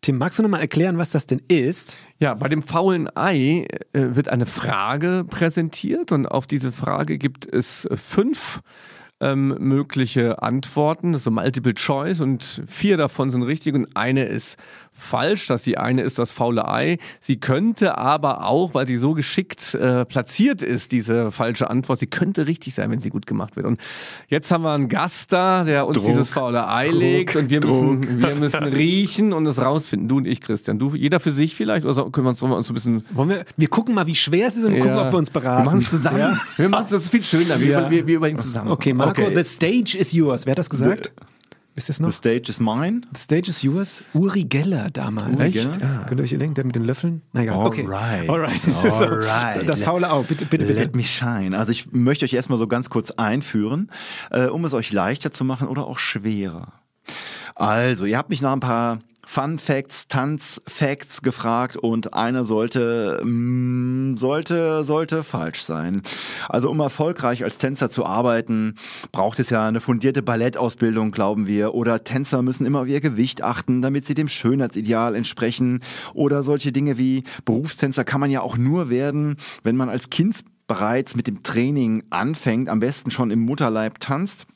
Tim, magst du noch mal erklären, was das denn ist? Ja, bei dem faulen Ei äh, wird eine Frage präsentiert und auf diese Frage gibt es fünf ähm, mögliche Antworten, so Multiple Choice und vier davon sind richtig und eine ist falsch. Das die eine ist das faule Ei. Sie könnte aber auch, weil sie so geschickt äh, platziert ist, diese falsche Antwort, sie könnte richtig sein, wenn sie gut gemacht wird. Und jetzt haben wir einen Gast da, der uns Druck, dieses faule Ei legt und wir müssen, wir müssen riechen und es rausfinden. Du und ich, Christian. Du, jeder für sich vielleicht? Oder so- können wir uns, wir uns so ein bisschen Wollen wir, wir gucken mal, wie schwer es ist und gucken, ja. ob wir uns beraten. Wir machen es zusammen. Ja? Wir machen es, das ist viel schöner. Wir, Ja. über, wir, wir überlegen zusammen. Okay, Marco, Okay. the stage is yours. Wer hat das gesagt? Ist das noch? The stage is mine. The stage is yours. Uri Geller damals. Uri Geller? Ja. Könnt ihr euch denken, der mit den Löffeln? Na egal, okay. Alright. Alright. Alright. Das faule Auge, bitte, bitte, bitte. Let me shine. Also ich möchte euch erstmal so ganz kurz einführen, äh, um es euch leichter zu machen oder auch schwerer. Also, ihr habt mich nach ein paar Fun Facts, Tanz-Facts gefragt und einer sollte, mm, sollte, sollte falsch sein. Also um erfolgreich als Tänzer zu arbeiten, braucht es ja eine fundierte Ballettausbildung, glauben wir. Oder Tänzer müssen immer auf ihr Gewicht achten, damit sie dem Schönheitsideal entsprechen. Oder solche Dinge wie Berufstänzer kann man ja auch nur werden, wenn man als Kind bereits mit dem Training anfängt, am besten schon im Mutterleib tanzt.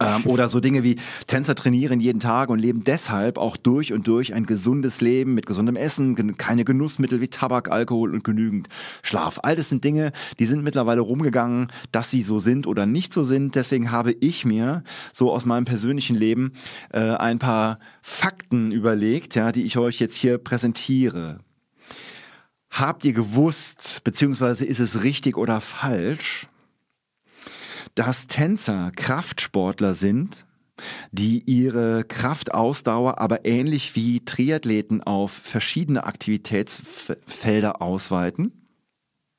Ähm, oder so Dinge wie Tänzer trainieren jeden Tag und leben deshalb auch durch und durch ein gesundes Leben mit gesundem Essen, gen- keine Genussmittel wie Tabak, Alkohol und genügend Schlaf. All das sind Dinge, die sind mittlerweile rumgegangen, dass sie so sind oder nicht so sind. Deswegen habe ich mir so aus meinem persönlichen Leben äh, ein paar Fakten überlegt, ja, die ich euch jetzt hier präsentiere. Habt ihr gewusst, beziehungsweise ist es richtig oder falsch, dass Tänzer Kraftsportler sind, die ihre Kraftausdauer aber ähnlich wie Triathleten auf verschiedene Aktivitätsfelder ausweiten?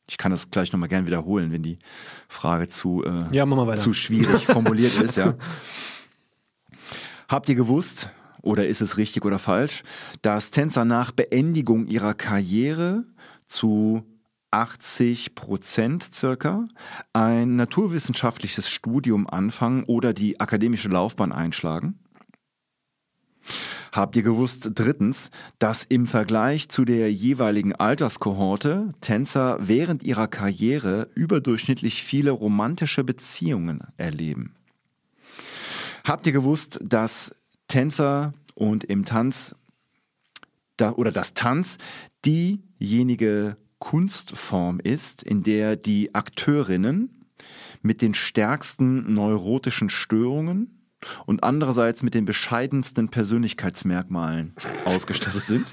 Ich kann das gleich nochmal gern wiederholen, wenn die Frage zu, äh, Ja, zu schwierig formuliert ist, ja. Habt ihr gewusst, oder ist es richtig oder falsch, dass Tänzer nach Beendigung ihrer Karriere zu 80 Prozent circa ein naturwissenschaftliches Studium anfangen oder die akademische Laufbahn einschlagen? Habt ihr gewusst, drittens, dass im Vergleich zu der jeweiligen Alterskohorte Tänzer während ihrer Karriere überdurchschnittlich viele romantische Beziehungen erleben? Habt ihr gewusst, dass Tänzer und im Tanz da, oder das Tanz diejenige Kunstform ist, in der die Akteurinnen mit den stärksten neurotischen Störungen und andererseits mit den bescheidensten Persönlichkeitsmerkmalen ausgestattet sind?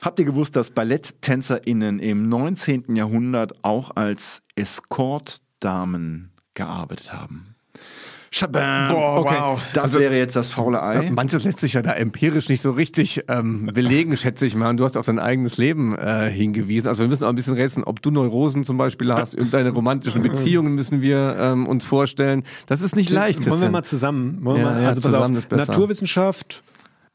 Habt ihr gewusst, dass BalletttänzerInnen im 19. Jahrhundert auch als Escortdamen gearbeitet haben? Schabam. Boah, okay. wow. Das Also- wäre jetzt das faule Ei. Manches lässt sich ja da empirisch nicht so richtig ähm, belegen, schätze ich mal. Und du hast auf dein eigenes Leben äh, hingewiesen. Also wir müssen auch ein bisschen rätseln, ob du Neurosen zum Beispiel hast. Und deine romantischen Beziehungen müssen wir ähm, uns vorstellen. Das ist nicht leicht, Wollen wir Christian. mal zusammen? Wollen wir Ja, mal, ja, also pass zusammen auf, ist besser. Naturwissenschaft,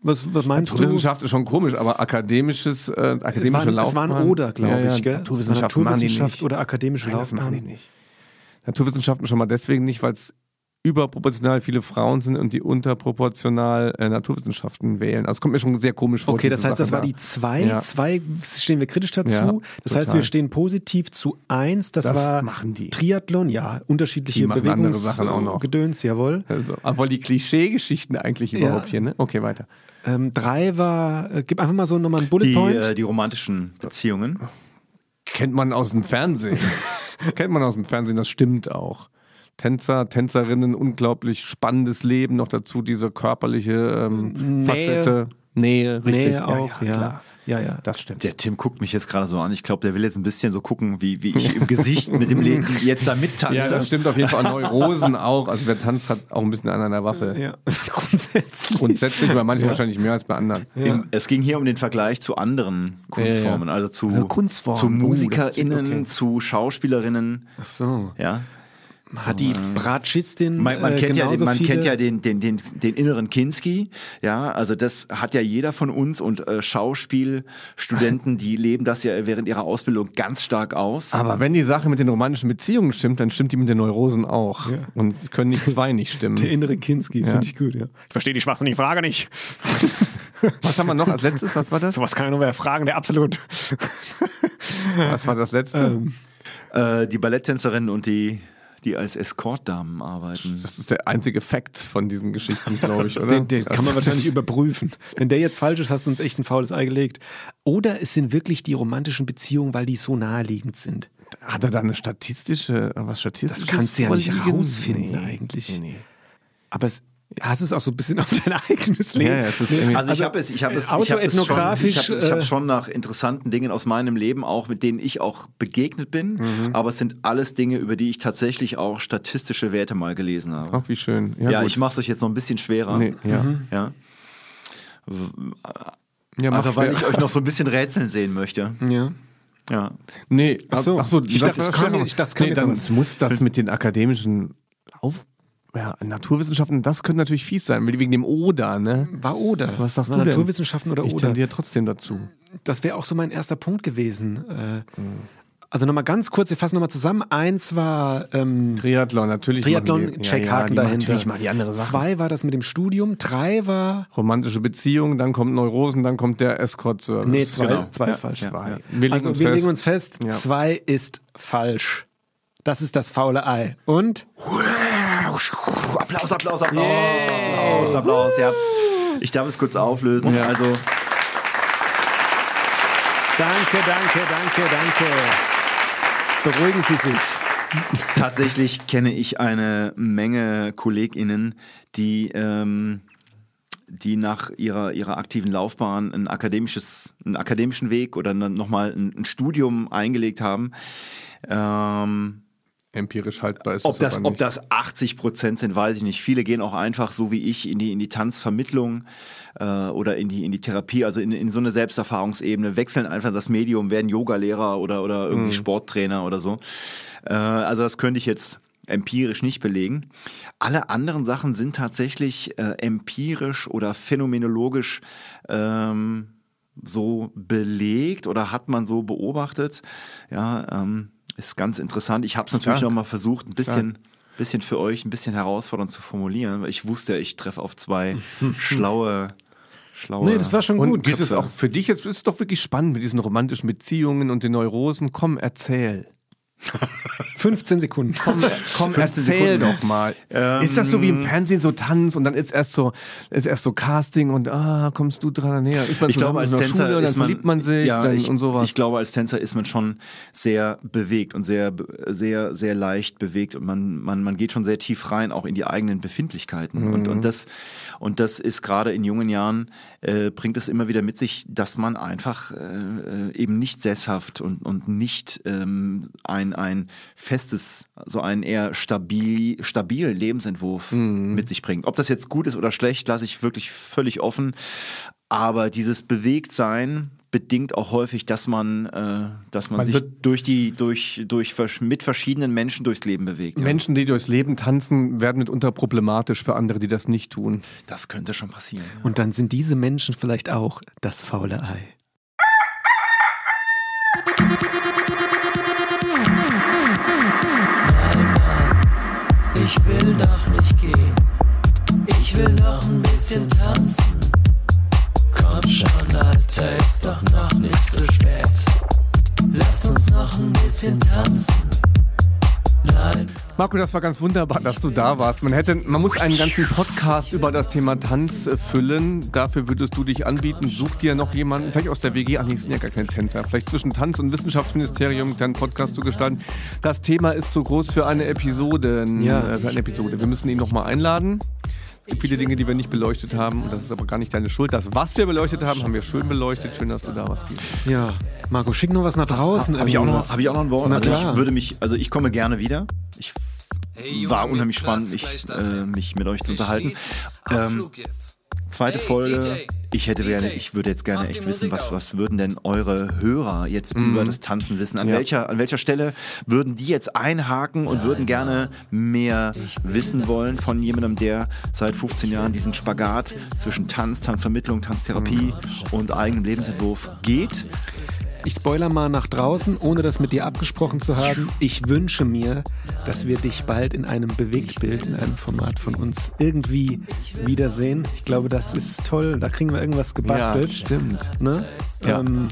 was, was meinst du? Naturwissenschaft ist schon komisch, aber akademisches, äh, Es akademische war, es Laufbahn. war ein Oder, glaube Ja, ja, ich, gell? Naturwissenschaft, Es Naturwissenschaft oder akademische Nein, das machen Laufbahn. die nicht. Naturwissenschaften schon mal deswegen nicht, weil es überproportional viele Frauen sind und die unterproportional äh, Naturwissenschaften wählen. Also es kommt mir schon sehr komisch vor. Okay, das heißt, das Sache war da. die zwei. Ja. Zwei stehen wir kritisch dazu. Ja, das heißt, total. wir stehen positiv zu eins. Das, Das war machen die. Triathlon, ja, unterschiedliche Die machen andere Bewegungs- Sachen auch noch. Gedöns, jawohl. Also, obwohl die Klischee-Geschichten eigentlich überhaupt hier, ne? Okay, weiter. Ähm, drei war, äh, gib einfach mal so nochmal einen Bullet Die, Point. äh, die romantischen Beziehungen. Kennt man aus dem Fernsehen. Kennt man aus dem Fernsehen, das stimmt auch. Tänzer, Tänzerinnen, unglaublich spannendes Leben, noch dazu diese körperliche ähm, Nähe. Facette. Nähe, richtig. Nähe auch, ja. klar. Ja, ja. Das stimmt. Der Tim guckt mich jetzt gerade so an. Ich glaube, der will jetzt ein bisschen so gucken, wie, wie ich im Gesicht mit dem Leben jetzt da mittanze. Ja, das stimmt auf jeden Fall. Neurosen auch. Also wer tanzt, hat auch ein bisschen an einer Waffe. ja. Grundsätzlich. Grundsätzlich, bei manchen wahrscheinlich mehr als bei anderen. Im, es ging hier um den Vergleich zu anderen Kunstformen, also zu, Also Kunstformen. zu Oh, MusikerInnen, okay. zu Schauspielerinnen. Ach so. Ja. Hat die Bratschistin Man, man, äh, kennt, ja, man viele kennt ja den, den, den, den inneren Kinski, ja, also das hat ja jeder von uns und äh, Schauspielstudenten, die leben das ja während ihrer Ausbildung ganz stark aus. Aber wenn die Sache mit den romantischen Beziehungen stimmt, dann stimmt die mit den Neurosen auch. Und es können nicht zwei nicht stimmen. Der innere Kinski, Ja. finde ich gut, ja. Ich verstehe die schwachsinnige Frage nicht. Was haben wir noch als letztes? Was war das? Sowas kann ja nur wer fragen, der absolut. Was war das letzte? Äh, die Balletttänzerinnen und die, die als Escortdamen arbeiten. Das ist der einzige Fakt von diesen Geschichten, glaube ich, oder? Den, den kann man wahrscheinlich überprüfen. Wenn der jetzt falsch ist, hast du uns echt ein faules Ei gelegt. Oder es sind wirklich die romantischen Beziehungen, weil die so naheliegend sind. Hat er da eine statistische, was statistisches Das kannst du ja nicht rausfinden Nee, eigentlich. Nee, nee. Aber es, hast du es auch so ein bisschen auf dein eigenes Leben? Ja, ja, Also, ich Also, habe es, ich habe es, ich habe es schon, ich habe äh, schon nach interessanten Dingen aus meinem Leben auch, mit denen ich auch begegnet bin. Mhm. Aber es sind alles Dinge, über die ich tatsächlich auch statistische Werte mal gelesen habe. Ach, wie schön. Ja, Ja, ich mache es euch jetzt noch ein bisschen schwerer. Nee, ja. Ja. ja mach Einfach weil ich euch noch so ein bisschen rätseln sehen möchte. Ja. Ja. Nee, Ach so. ach so Ich dachte, das kann- ich dachte, kann nee, dann muss das mit den akademischen Auf ja, Naturwissenschaften, das könnte natürlich fies sein, wegen dem Oder, ne? War oder. Was sagst War du denn? Naturwissenschaften oder Ich oder. tendiere trotzdem dazu. Das wäre auch so mein erster Punkt gewesen. Äh, Also nochmal ganz kurz, wir fassen nochmal zusammen. Eins war ähm, Triathlon, natürlich. Triathlon, machen die, check ja, ja, dahinter. Natürlich mal die andere Sache. Zwei war das mit dem Studium. Drei war. Romantische Beziehungen, dann kommt Neurosen, dann kommt der Escort-Service. Nee, zwei, Genau. zwei ist Ja, falsch. Zwei. Wir legen also uns wir fest. legen uns fest, zwei ist falsch. Das ist das faule Ei. Und Applaus, Applaus, Applaus, Applaus, Applaus. Ihr habt's. Ich darf es kurz auflösen. Ja. Also, danke, danke, danke, danke. Beruhigen Sie sich. tatsächlich kenne ich eine Menge KollegInnen, die, ähm, die nach ihrer, ihrer aktiven Laufbahn ein akademisches, einen akademischen Weg oder nochmal ein, ein Studium eingelegt haben. Ähm, Empirisch haltbar ist Ob das, ob das 80 Prozent sind, weiß ich nicht. Viele gehen auch einfach so wie ich in die, in die Tanzvermittlung äh, oder in die, in die Therapie, also in, in so eine Selbsterfahrungsebene, wechseln einfach das Medium, werden Yogalehrer oder, oder irgendwie Sporttrainer oder so. Äh, also das könnte ich jetzt empirisch nicht belegen. Alle anderen Sachen sind tatsächlich äh, empirisch oder phänomenologisch ähm, so belegt oder hat man so beobachtet. Ja, ähm, ist ganz interessant. Ich habe es natürlich Stark. noch mal versucht, ein bisschen, bisschen für euch ein bisschen herausfordernd zu formulieren, weil ich wusste, ich treffe auf zwei schlaue, schlaue. Nee, das war schon Und gut. geht es auch für dich jetzt, ist es doch wirklich spannend mit diesen romantischen Beziehungen und den Neurosen. Komm, erzähl. 15 Sekunden. Komm, komm erzähl doch mal. ist das so wie im Fernsehen so Tanz und dann ist erst so, ist erst so Casting und ah, kommst du dran näher? Ist man ich glaube, als Tänzer Schule und dann ist man, verliebt man sich ja, dann ich, und sowas. Ich glaube, als Tänzer ist man schon sehr bewegt und sehr, sehr, sehr leicht bewegt und man, man, man geht schon sehr tief rein, auch in die eigenen Befindlichkeiten. Und, Mhm. und das, und das ist gerade in jungen Jahren, äh, bringt es immer wieder mit sich, dass man einfach äh, äh, eben nicht sesshaft und, und nicht ähm, ein, ein festes, so einen eher stabil, stabilen Lebensentwurf Mhm. mit sich bringt. Ob das jetzt gut ist oder schlecht, lasse ich wirklich völlig offen. Aber dieses Bewegtsein bedingt auch häufig, dass man, äh, dass man, Man sich durch die, durch, durch mit verschiedenen Menschen durchs Leben bewegt. Ja. Menschen, die durchs Leben tanzen, werden mitunter problematisch für andere, die das nicht tun. Das könnte schon passieren. Ja. Und dann sind diese Menschen vielleicht auch das faule Ei. Ich will noch nicht gehen. Ich will noch ein bisschen tanzen. Komm schon, Alter, ist doch noch nicht so spät. Lass uns noch ein bisschen tanzen. Nein, Marco, das war ganz wunderbar, dass du da warst. Man hätte, man muss einen ganzen Podcast über das Thema Tanz äh, füllen. Dafür würdest du dich anbieten. Such dir noch jemanden, vielleicht aus der WG, ach nee, es sind ja gar keine Tänzer, vielleicht zwischen Tanz und Wissenschaftsministerium einen kleinen Podcast zu gestalten. Das Thema ist zu groß für eine Episode. Ja. äh, für eine Episode. Wir müssen ihn noch mal einladen. Es gibt viele Dinge, die wir nicht beleuchtet haben und das ist aber gar nicht deine Schuld. Das, was wir beleuchtet haben, haben wir schön beleuchtet. Schön, dass du da warst. Ja, Marco, schick noch was nach draußen. Habe ich, auch noch- irgendwas. hab ich auch noch ein Wort? Na Also klar. ich würde mich, also ich komme gerne wieder. Ich war unheimlich spannend, mich, äh, mich mit euch zu unterhalten. Ähm. Zweite Hey, Folge. Ich hätte gerne, ich würde jetzt gerne echt wissen, was, was würden denn eure Hörer jetzt über das Tanzen wissen? An Ja. welcher, an welcher Stelle würden die jetzt einhaken und würden gerne mehr wissen wollen von jemandem, der seit 15 Jahren diesen Spagat zwischen Tanz, Tanzvermittlung, Tanztherapie und eigenem Lebensentwurf geht? Ich spoiler mal nach draußen, ohne das mit dir abgesprochen zu haben. Ich wünsche mir, dass wir dich bald in einem Bewegtbild, in einem Format von uns irgendwie wiedersehen. Ich glaube, das ist toll. Da kriegen wir irgendwas gebastelt. stimmt. Ne? Ja. Ähm,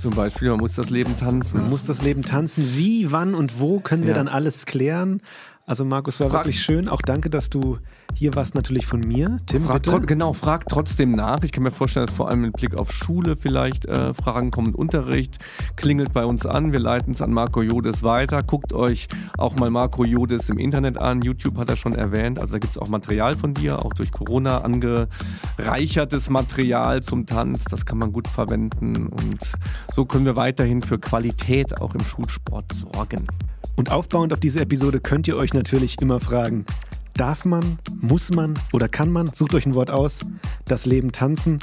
Zum Beispiel, man muss das Leben tanzen. muss das Leben tanzen? Wie, wann und wo können wir Ja. dann alles klären? Also Markus, war Frag- wirklich schön. Auch danke, dass du hier warst, natürlich von mir. Tim, Frag, bitte. genau, frag trotzdem nach. Ich kann mir vorstellen, dass vor allem mit Blick auf Schule vielleicht äh, Fragen kommen und Unterricht. Klingelt bei uns an, wir leiten es an Marco Jodes weiter. Guckt euch auch mal Marco Jodes im Internet an. YouTube hat er schon erwähnt. Also da gibt es auch Material von dir, auch durch Corona angereichertes Material zum Tanz. Das kann man gut verwenden. Und so können wir weiterhin für Qualität auch im Schulsport sorgen. Und aufbauend auf diese Episode könnt ihr euch natürlich immer fragen, darf man, muss man oder kann man, sucht euch ein Wort aus, das Leben tanzen.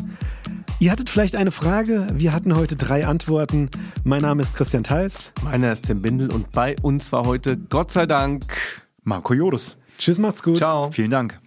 Ihr hattet vielleicht eine Frage, wir hatten heute drei Antworten. Mein Name ist Christian Theis. Meiner ist Tim Bindel und bei uns war heute Gott sei Dank. Marco Jodes. Tschüss, macht's gut. Ciao. Vielen Dank.